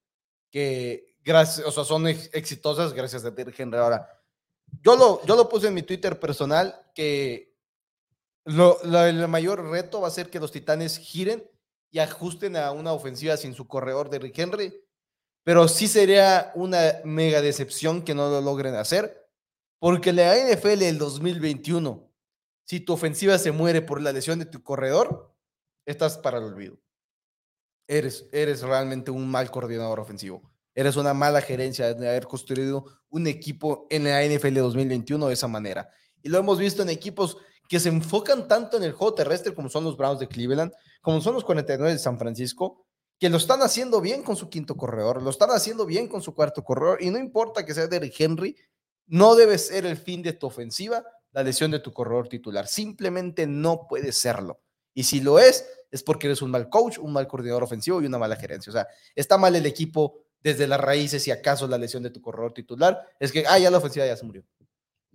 que gracias, o sea, son ex- exitosas gracias a Derrick Henry. Ahora, yo lo, yo lo puse en mi Twitter personal que lo, lo- el mayor reto va a ser que los Titanes giren y ajusten a una ofensiva sin su corredor Derrick Henry, pero sí sería una mega decepción que no lo logren hacer, porque la NFL del 2021, si tu ofensiva se muere por la lesión de tu corredor, estás para el olvido. Eres, eres realmente un mal coordinador ofensivo. Eres una mala gerencia de haber construido un equipo en la NFL de 2021 de esa manera. Y lo hemos visto en equipos que se enfocan tanto en el juego terrestre como son los Browns de Cleveland, como son los 49 de San Francisco, que lo están haciendo bien con su quinto corredor, lo están haciendo bien con su cuarto corredor, y no importa que sea Derrick Henry, no debe ser el fin de tu ofensiva la lesión de tu corredor titular. Simplemente no puede serlo. Y si lo es, es porque eres un mal coach, un mal coordinador ofensivo y una mala gerencia. O sea, está mal el equipo desde las raíces y acaso la lesión de tu corredor titular es que, ah, ya la ofensiva ya se murió.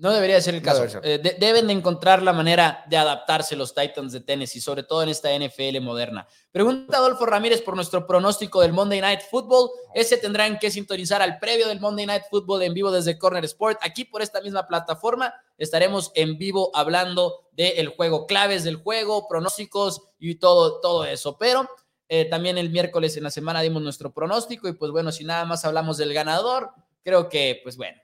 No debería ser el caso. ser. Eh, de- deben de encontrar la manera de adaptarse los Titans de Tennessee, sobre todo en esta NFL moderna. Pregunta Adolfo Ramírez por nuestro pronóstico del Monday Night Football. Ese tendrán que sintonizar al previo del Monday Night Football en vivo desde Corner Sport. Aquí por esta misma plataforma estaremos en vivo hablando del juego, claves del juego, pronósticos y todo, todo eso. Pero eh, también el miércoles en la semana dimos nuestro pronóstico y pues bueno, si nada más hablamos del ganador, creo que pues bueno.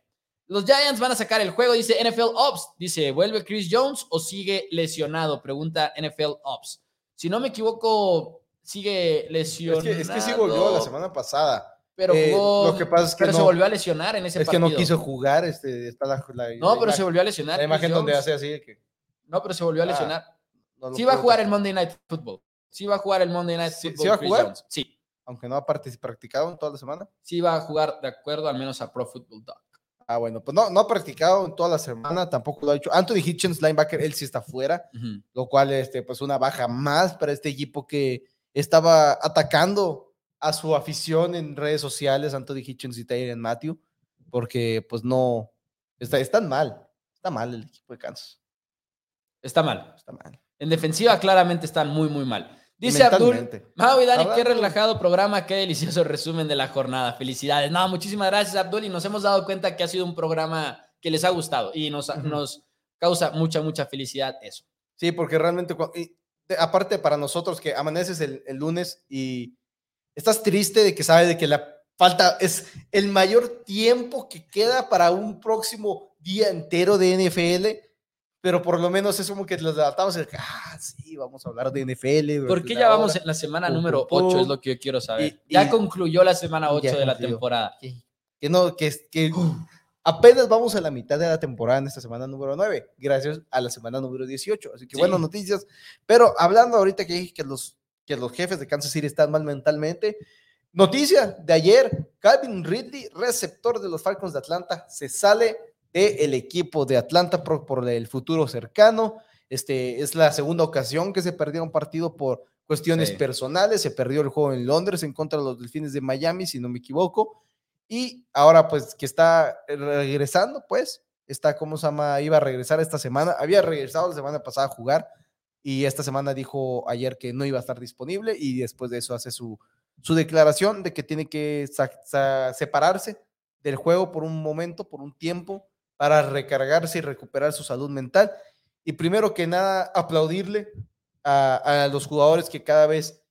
Los Giants van a sacar el juego, dice NFL Ops. Dice, ¿vuelve Chris Jones o sigue lesionado? Pregunta NFL Ops. Si no me equivoco, sigue Es lesionado. que, es que sí volvió la semana pasada. Pero Eh, jugó- lo que pasa es que pero se no- volvió a lesionar en ese Es que partido. no quiso jugar. Este, está la, la- No, la pero se volvió a lesionar. La imagen donde hace así de que. No, pero se volvió a Ah, lesionar. no Sí va a jugar el. Monday Night Football. Sí va a jugar el Monday Night Football. ¿sí va a jugar? Jones. Sí, Aunque no ha practicado en toda la semana. sí va a jugar de acuerdo al menos a Pro Football Dog. Ah, bueno, pues no, no ha practicado en toda la semana, tampoco lo ha hecho. Anthony Hitchens, linebacker, él sí está fuera, lo cual, este, pues una baja más para este equipo que estaba atacando a su afición en redes sociales, Anthony Hitchens y Tyron Matthew, porque pues no, está, están mal, está mal el equipo de Kansas, Está mal. está mal. En defensiva claramente están muy, muy mal. Dice Abdul. Mau y Dani, qué relajado programa, qué delicioso resumen de la jornada. Felicidades. No, muchísimas gracias, Abdul, y nos hemos dado cuenta que ha sido un programa que les ha gustado y nos, Ujú. nos causa mucha, mucha felicidad eso. Sí, porque realmente, y aparte para nosotros que amaneces el, el lunes y estás triste de que sabes de que la falta es el mayor tiempo que queda para un próximo día entero de NFL, pero por lo menos es como que los adaptamos y ah, sí, vamos a hablar de NFL. ¿Por durante qué una ya vamos hora". en la semana número pum, 8? pum. Es lo que yo quiero saber. Y- ya y- concluyó la semana 8 Ya de la concluyó. temporada. Que, que no, que, que apenas vamos a la mitad de la temporada en esta semana número 9, gracias a la semana número 18. Así que Sí. buenas noticias. Pero hablando ahorita que dije que los, que los jefes de Kansas City están mal mentalmente, noticia de ayer, Calvin Ridley, receptor de los Falcons de Atlanta, se sale del equipo de Atlanta por, por el futuro cercano. Este, es la segunda ocasión que se perdió un partido por cuestiones Sí. personales. Se perdió el juego en Londres en contra de los Delfines de Miami, si no me equivoco. Y ahora, pues, que está regresando, pues, está, ¿cómo se llama? Iba a regresar esta semana. Había regresado la semana pasada a jugar y esta semana dijo ayer que no iba a estar disponible y después de eso hace su, su declaración de que tiene que separarse del juego por un momento, por un tiempo, para recargarse y recuperar su salud mental. Y primero que nada, aplaudirle a, los jugadores que cada vez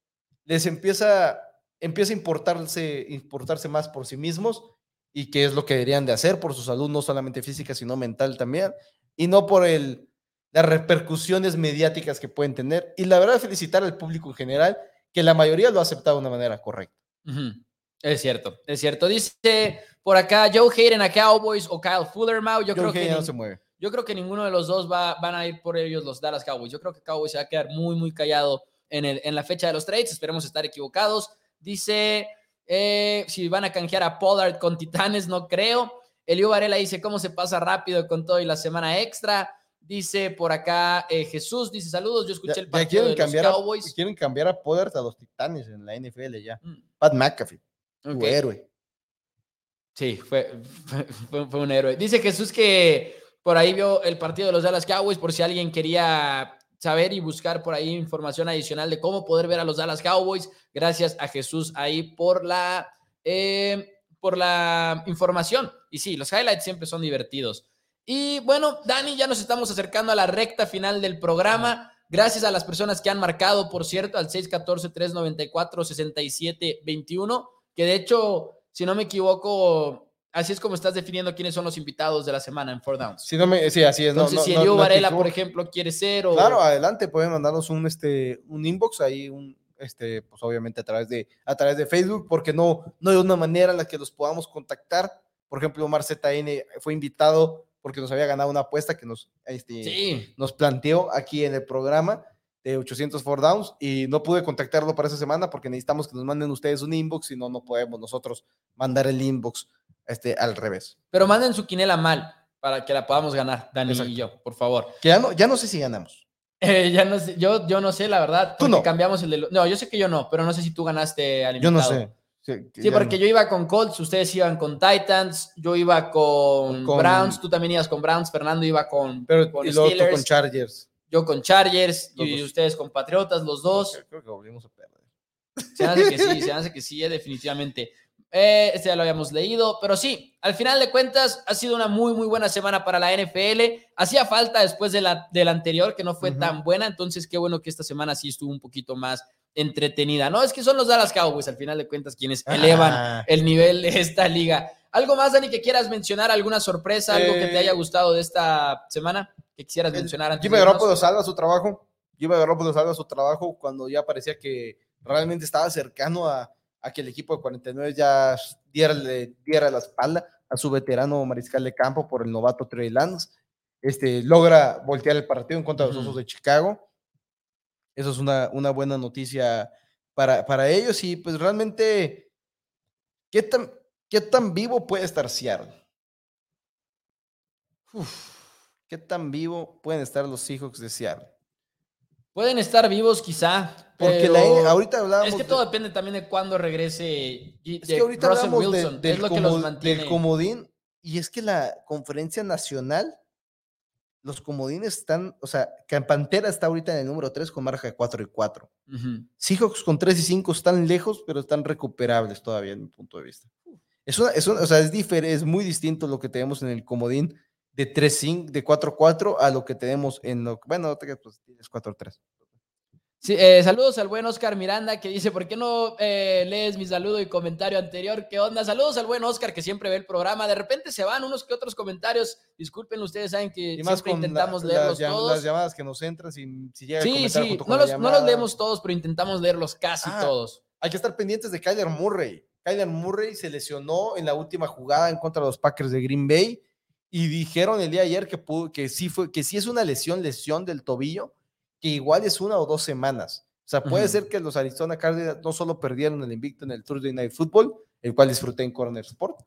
les empieza, empieza a importarse, importarse más por sí mismos y que es lo que deberían de hacer por su salud, no solamente física, sino mental también, y no por el, las repercusiones mediáticas que pueden tener. Y la verdad, felicitar al público en general, que la mayoría lo ha aceptado de una manera correcta. Ujú. Es cierto, es cierto. Dice por acá Joe Hayden a Cowboys o Kyle Fuller, Mau. Yo, creo que no se mueve. Yo creo que ninguno de los dos va, van a ir por ellos los Dallas Cowboys. Yo creo que Cowboys se va a quedar muy, muy callado en, el, en la fecha de los trades. Esperemos estar equivocados. Dice, eh, si van a canjear a Pollard con Titanes, no creo. Elio Varela dice, ¿cómo se pasa rápido con todo y la semana extra? Dice por acá eh, Jesús, dice saludos, yo escuché Ya, el ya partido quieren, de cambiar los a, Cowboys. quieren cambiar a Pollard a los Titanes en la NFL ya. Mm, Pat McAfee, tu héroe. Sí, fue- fue un héroe. Dice Jesús que por ahí vio el partido de los Dallas Cowboys, por si alguien quería saber y buscar por ahí información adicional de cómo poder ver a los Dallas Cowboys. Gracias a Jesús ahí por la, eh, por la información. Y sí, los highlights siempre son divertidos. Y bueno, Dani, ya nos estamos acercando a la recta final del programa. Gracias a las personas que han marcado, por cierto, al 614-394-6721, que de hecho, si no me equivoco, así es como estás definiendo quiénes son los invitados de la semana en Four Downs. Sí, no me, sí, así es. Entonces, no- si Elio Varela, por ejemplo, quiere ser o... Claro, adelante, pueden mandarnos un, este, un inbox ahí, un, este, pues obviamente a través de, a través de Facebook, porque no, no hay una manera en la que los podamos contactar. Por ejemplo, Omar ZN fue invitado porque nos había ganado una apuesta que nos, este, Sí, nos planteó aquí en el programa de 800 Four Downs y no pude contactarlo para esa semana porque necesitamos que nos manden ustedes un inbox, si no, no podemos nosotros mandar el inbox este, al revés. pero manden su quinela mal para que la podamos ganar, Dani Exacto. y yo, por favor. Que ya no, ya no sé si ganamos. Eh, ya no sé, yo, yo no sé, la verdad. Tú no. Cambiamos el de... lo- No, yo sé que yo no, pero no sé si tú ganaste al Yo no invitado. sé. Sí, porque yo iba con Colts, ustedes iban con Titans, yo iba con, Browns, tú también ibas con Browns, Fernando iba con, pero, con Steelers. con Chargers. Yo con Chargers y ustedes con Patriotas, los dos. Creo que volvimos a perder. Se hace que sí, se hace que sí, eh, definitivamente. Eh, este ya lo habíamos leído, pero sí, al final de cuentas ha sido una muy, muy buena semana para la NFL. Hacía falta después de la, de la anterior, que no fue tan buena, entonces qué bueno que esta semana sí estuvo un poquito más entretenida. No, es que son los Dallas Cowboys, al final de cuentas, quienes elevan ah. el nivel de esta liga. ¿Algo más, Dani, que quieras mencionar? ¿Alguna sorpresa? ¿Algo que te haya eh, gustado de esta semana que quisieras mencionar antes? Jimmy Garoppolo salva su trabajo. Jimmy Garoppolo salva su trabajo cuando ya parecía que realmente estaba cercano a, que el equipo de 49 ya diera, diera la espalda a su veterano mariscal de campo por el novato Trey Lance. Este, logra voltear el partido en contra de los Osos de Chicago eso es una, una buena noticia para, para, ellos y pues realmente, ¿qué tan, qué tan vivo puede estar Seattle? ¿Qué tan vivo pueden estar los Seahawks de Seattle? Pueden estar vivos quizá. Porque ahorita hablábamos... Es que todo depende también de cuándo regrese es que ahorita Russell Wilson. del, es lo que los mantiene. del comodín. Y es que la conferencia nacional los comodines están, o sea, Pantera está ahorita en el número 3 con marca de 4 y 4. Seahawks con 3 y 5 están lejos, pero están recuperables todavía, en mi punto de vista. Es, una, es, o sea, es, es muy distinto lo que tenemos en el comodín de 3 de 4-4 a lo que tenemos en lo bueno, pues tienes 4-3. Sí, eh, saludos al buen Oscar Miranda que dice, ¿por qué no eh, lees mi saludo y comentario anterior? ¿Qué onda? Saludos al buen Oscar que siempre ve el programa. De repente se van unos que otros comentarios. Disculpen, ustedes saben que siempre intentamos leerlos todos. Las llamadas que nos entran, si, si llega Sí, sí, no los, no los, leemos todos, pero intentamos leerlos casi ah, todos. Hay que estar pendientes de Kyler Murray. Kyler Murray se lesionó en la última jugada en contra de los Packers de Green Bay y dijeron el día de ayer que, que, sí, fue, que sí es una lesión, lesión del tobillo que igual es una o dos semanas. O sea, puede ser que los Arizona Cardinals no solo perdieron el invicto en el Thursday Night Football, el cual disfruté en Corner Sport,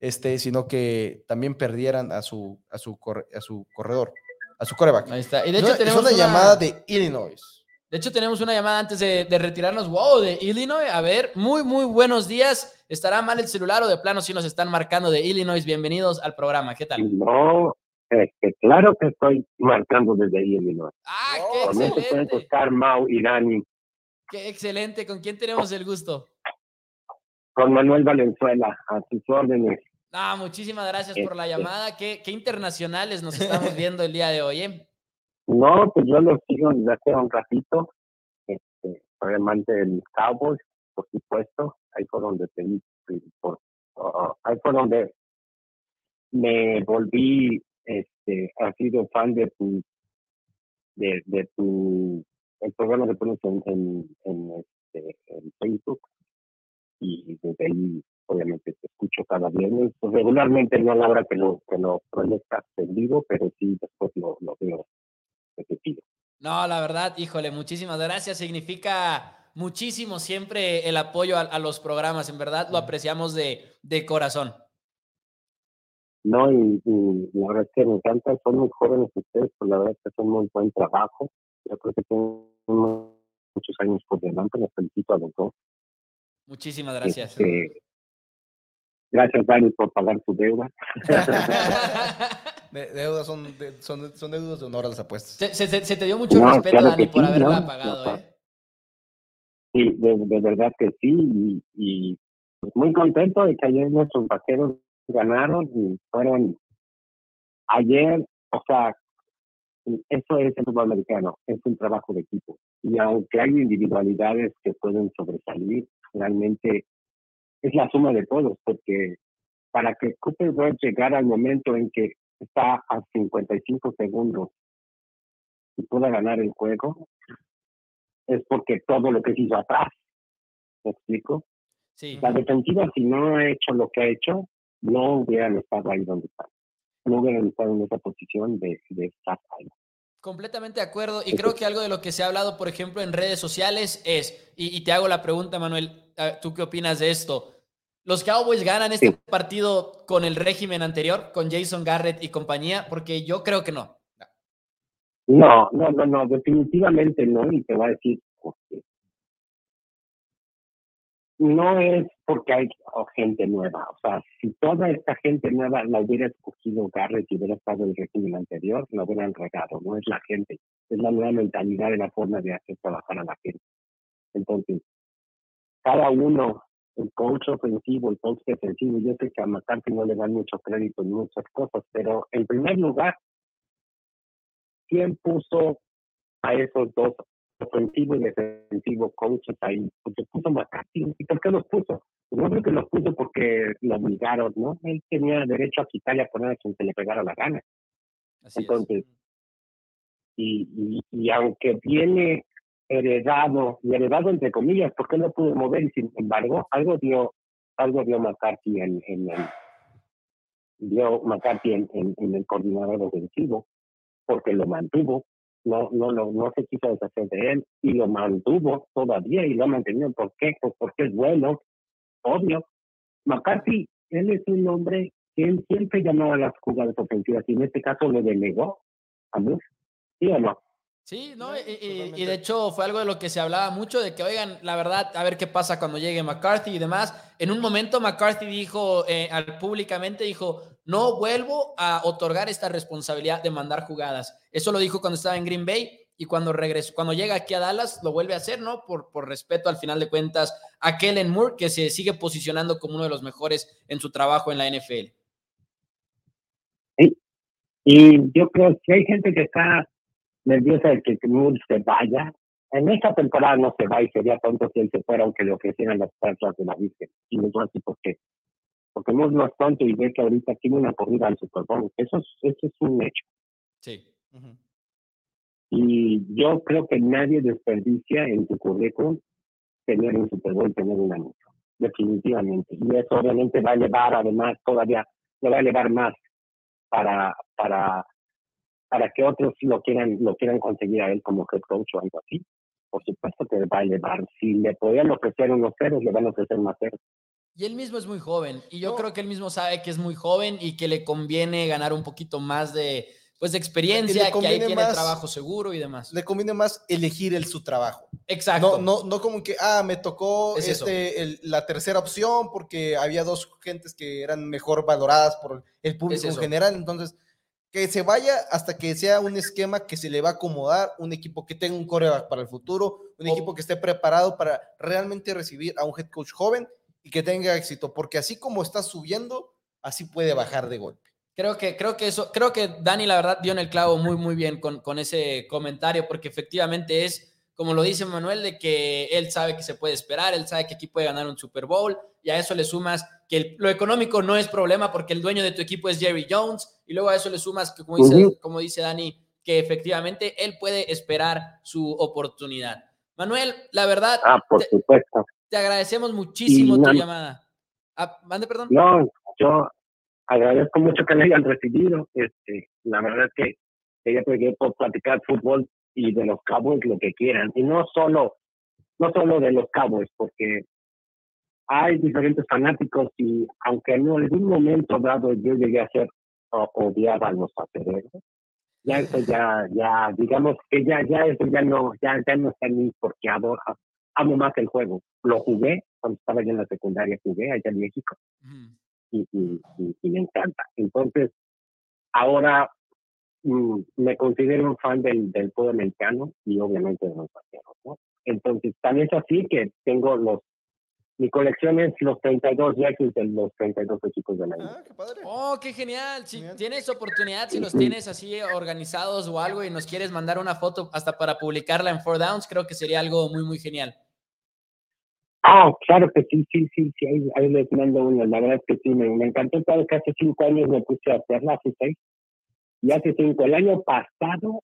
este, sino que también perdieran a su, a su, a su corredor, a su coreback. Ahí está. Y de hecho tenemos una, llamada de Illinois. De hecho, tenemos una llamada antes de, de, retirarnos. Wow, de Illinois. A ver, muy, muy buenos días. ¿Estará mal el celular o de plano si nos están marcando de Illinois? Bienvenidos al programa. ¿Qué tal? No, este, claro que estoy marcando desde Illinois. Ah, qué excelente. Oscar Mau y Dani. Qué excelente. ¿Con quién tenemos el gusto? Con Manuel Valenzuela, a sus órdenes. Ah, muchísimas gracias por la este llamada. ¿Qué, qué internacionales nos estamos viendo el día de hoy? Eh? No, pues yo lo sigo desde hace un ratito. Este, soy amante del Cowboys, por supuesto. Ahí fue donde te por, uh, ahí fue donde me volví este, has sido fan de tu, de, de tu, el programa que pones en, en, en, este, en Facebook y desde ahí obviamente te escucho cada viernes. Pues, regularmente no a la hora que lo, que lo proyectas en vivo, pero sí después lo, lo veo No, la verdad, híjole, muchísimas gracias. Significa muchísimo siempre el apoyo a, a los programas. En verdad, lo apreciamos de, de corazón. No, y, la verdad es que me encanta, son muy jóvenes ustedes, pues la verdad es que son muy buen trabajo. Yo creo que tienen muchos años por delante, les felicito a los dos. Muchísimas gracias. Este, gracias, Dani, por pagar tu deuda. deudas son, son, son, deudas de honor a las apuestas. Se, se, te dio mucho respeto, Dani, por haberla pagado, ¿eh? Sí, de, de, verdad que sí, y, y pues muy contento de que ayer nuestros vaqueros ganaron y fueron ayer, o sea, eso es el fútbol americano, es un trabajo de equipo. Y aunque hay individualidades que pueden sobresalir, realmente es la suma de todos, porque para que Cooper Rush llegara al momento en que está a 55 segundos y pueda ganar el juego, es porque todo lo que hizo atrás. ¿Me explico? Sí. La defensiva, si no ha hecho lo que ha hecho, no hubieran estado ahí donde están. No hubieran estado en esa posición de, de estar ahí. Completamente de acuerdo. Y creo que algo de lo que se ha hablado, por ejemplo, en redes sociales es, y, te hago la pregunta, Manuel, ¿tú qué opinas de esto? ¿Los Cowboys ganan este partido con el régimen anterior, con Jason Garrett y compañía? Porque yo creo que no. No, no, no, no, definitivamente no. Y te voy a decir no es porque hay gente nueva. O sea, si toda esta gente nueva la hubiera escogido Garrett y hubiera estado el régimen anterior, la hubieran regado. No es la gente, es la nueva mentalidad y la forma de hacer trabajar a la gente. Entonces, cada uno, el coach ofensivo, el coach defensivo, yo sé que a McCarthy no le dan mucho crédito en muchas cosas, pero en primer lugar, ¿quién puso a esos dos ofensivo y defensivo coaches ahí, porque puso McCarthy. ¿Y por qué los puso? Pues no creo que los puso porque lo obligaron, ¿no? Él tenía derecho a quitarle a poner a quien se le pegara la gana. Entonces, y, y, y, aunque viene heredado, y heredado entre comillas, porque no pudo mover, y sin embargo, algo dio, algo dio McCarthy en, en el dio McCarthy en, en el coordinador ofensivo, porque lo mantuvo, no, no, no, no se quiso deshacer de él y lo mantuvo todavía y lo ha mantenido. ¿Por qué? Pues porque es bueno, obvio. McCarthy, él es un hombre que él siempre llamaba las jugadas ofensivas y en este caso lo delegó a Bush. ¿Sí o no? Sí, ¿no? Y, de hecho fue algo de lo que se hablaba mucho, de que, oigan, la verdad, a ver qué pasa cuando llegue McCarthy y demás. En un momento McCarthy dijo, eh, al, públicamente dijo, no vuelvo a otorgar esta responsabilidad de mandar jugadas. Eso lo dijo cuando estaba en Green Bay y cuando regresó, cuando llega aquí a Dallas, lo vuelve a hacer, ¿no? Por, por respeto al final de cuentas a Kellen Moore, que se sigue posicionando como uno de los mejores en su trabajo en la NFL. Sí. Y yo creo que hay gente que está nerviosa de que Moore se vaya. En esta temporada no se va y sería tonto si él se fuera aunque le ofrecieran las perlas de la Virgen. Y no así por qué. Porque Moore no es tonto y ve que ahorita tiene una corrida al Super Bowl. Eso es, eso es un hecho. Sí. Y yo creo que nadie desperdicia en su currículum tener un Super Bowl, tener un anillo. Definitivamente. Y eso obviamente va a llevar, además, todavía, le va a llevar más para, para para que otros lo quieran, lo quieran conseguir a él como head coach o algo así. Por supuesto que va a llevar. Si le podían ofrecer unos ceros, le van a ofrecer más ceros. Y él mismo es muy joven. Y yo creo que él mismo sabe que es muy joven y que le conviene ganar un poquito más de, pues, de experiencia, que ahí tiene trabajo seguro y demás. Le conviene más elegir el, su trabajo. Exacto. No, no, no como que, ah, me tocó este, la tercera opción porque había dos gentes que eran mejor valoradas por el público en general. Entonces, que se vaya hasta que sea un esquema que se le va a acomodar, un equipo que tenga un coreback para el futuro, un equipo que esté preparado para realmente recibir a un head coach joven y que tenga éxito, porque así como está subiendo, así puede bajar de golpe. Creo que, creo que eso, creo que Dani la verdad dio en el clavo muy, muy bien con, con ese comentario, porque efectivamente es como lo dice Manuel, de que él sabe que se puede esperar, él sabe que aquí puede ganar un Super Bowl, y a eso le sumas que lo económico no es problema porque el dueño de tu equipo es Jerry Jones, y luego a eso le sumas que, como dice, como dice Dani, que efectivamente él puede esperar su oportunidad. Manuel, la verdad, ah, por te, supuesto. te agradecemos muchísimo tu llamada. Ah, mande, perdón. No, yo agradezco mucho que le hayan recibido. Este, la verdad es que ella puede platicar fútbol y de los Cowboys lo que quieran. Y no solo, no solo de los Cowboys, porque hay diferentes fanáticos y aunque en algún momento dado yo llegué a ser odiaba a los acereros, ya eso ya, ya, digamos que ya, ya eso ya no, ya, ya no está ni porque adoro, amo más el juego. Lo jugué cuando estaba ya en la secundaria, jugué allá en México y, y, y me encanta. Entonces, ahora Mm, me considero un fan del, del fútbol americano y obviamente de los vaqueros, ¿no? Entonces, también es así que tengo los, mi colección es los 32 jerseys de los 32 equipos de la ah, qué padre. Oh, qué genial. Si tienes oportunidad, si los tienes así organizados o algo y nos quieres mandar una foto hasta para publicarla en Four Downs, creo que sería algo muy, muy genial. Ah, claro que sí, sí, sí, sí, ahí, les mando una. La verdad es que sí, me, me encantó, claro que hace cinco años me puse a hacerla, hace seis, y hace cinco, el año pasado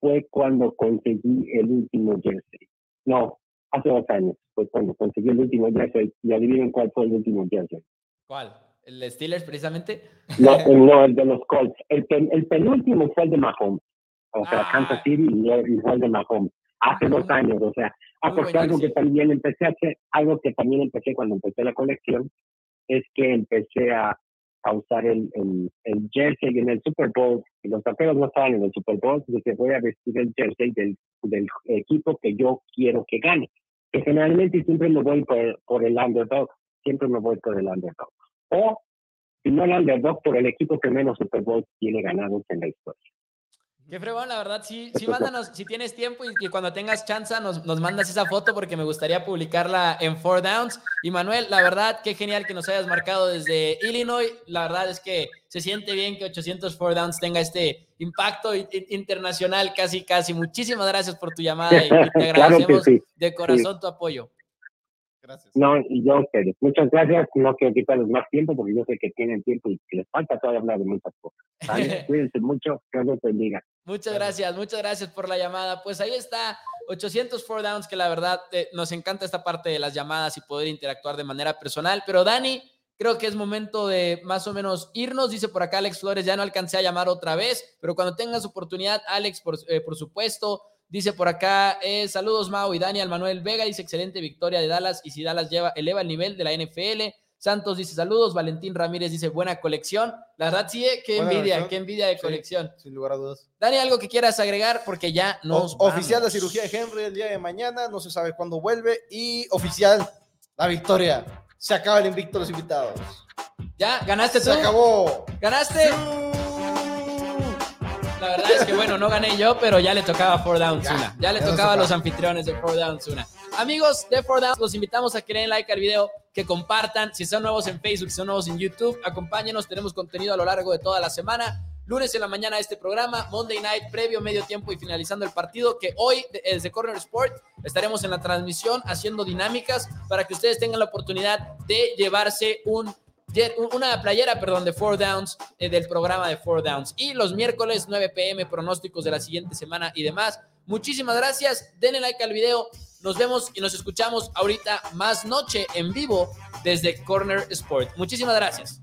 fue cuando conseguí el último jersey. No, hace dos años fue cuando conseguí el último jersey. Y adivinen cuál fue el último jersey. ¿Cuál? ¿El Steelers precisamente? No, no el de los Colts. El, el penúltimo fue el de Mahomes. O sea, ah. Kansas City y fue el de Mahomes. Hace dos años, o sea, porque algo que también empecé a hacer, algo que también empecé cuando empecé la colección, es que empecé a, a usar el, el, jersey en el Super Bowl, y los vaqueros no estaban en el Super Bowl, que voy a vestir el jersey del, del equipo que yo quiero que gane. que generalmente siempre me voy por, por el underdog, siempre me voy por el underdog. O, si no el underdog, por el equipo que menos Super Bowl tiene ganados en la historia. Qué fregón, la verdad, sí, sí, mándanos, si tienes tiempo y, cuando tengas chance nos, nos, mandas esa foto porque me gustaría publicarla en Four Downs. Y Manuel, la verdad, qué genial que nos hayas marcado desde Illinois. La verdad es que se siente bien que 800 Four Downs tenga este impacto internacional casi, casi. Muchísimas gracias por tu llamada y, te agradecemos de corazón tu apoyo. Gracias. No, y yo ustedes. Muchas gracias. No quiero quitarles más tiempo porque yo sé que tienen tiempo y que les falta todavía hablar de muchas cosas. Cuídense mucho. Que Dios bendiga. Muchas gracias, muchas gracias por la llamada. Pues ahí está, 800 four downs, que la verdad eh, nos encanta esta parte de las llamadas y poder interactuar de manera personal. Pero Dani, creo que es momento de más o menos irnos. Dice por acá Alex Flores, ya no alcancé a llamar otra vez, pero cuando tengas oportunidad, Alex, por, eh, por supuesto, Dice por acá, eh, saludos Mau y Daniel Manuel Vega, dice excelente victoria de Dallas y si Dallas lleva, eleva el nivel de la NFL. Santos dice saludos, Valentín Ramírez dice buena colección. La verdad sí, eh, qué envidia, qué envidia de colección. Sin lugar a dudas. Dani, algo que quieras agregar porque ya nos Oficial la cirugía de Henry el día de mañana, no se sabe cuándo vuelve y oficial la victoria. Se acaba el invicto los invitados. Ya, ganaste tú. Se acabó. Ganaste. La verdad es que, bueno, no gané yo, pero ya le tocaba Four Downs una. Ya le tocaba a los anfitriones de Four Downs una. Amigos de Four Downs, los invitamos a que den like al video, que compartan. Si son nuevos en Facebook, si son nuevos en YouTube, acompáñenos. Tenemos contenido a lo largo de toda la semana. Lunes en la mañana este programa, Monday Night, previo, medio tiempo y finalizando el partido, que hoy desde Corner Sport estaremos en la transmisión haciendo dinámicas para que ustedes tengan la oportunidad de llevarse un una playera, perdón, de Four Downs, eh, del programa de Four Downs. Y los miércoles 9 pm, pronósticos de la siguiente semana y demás. Muchísimas gracias, denle like al video, nos vemos y nos escuchamos ahorita más noche en vivo desde Corner Sport. Muchísimas gracias.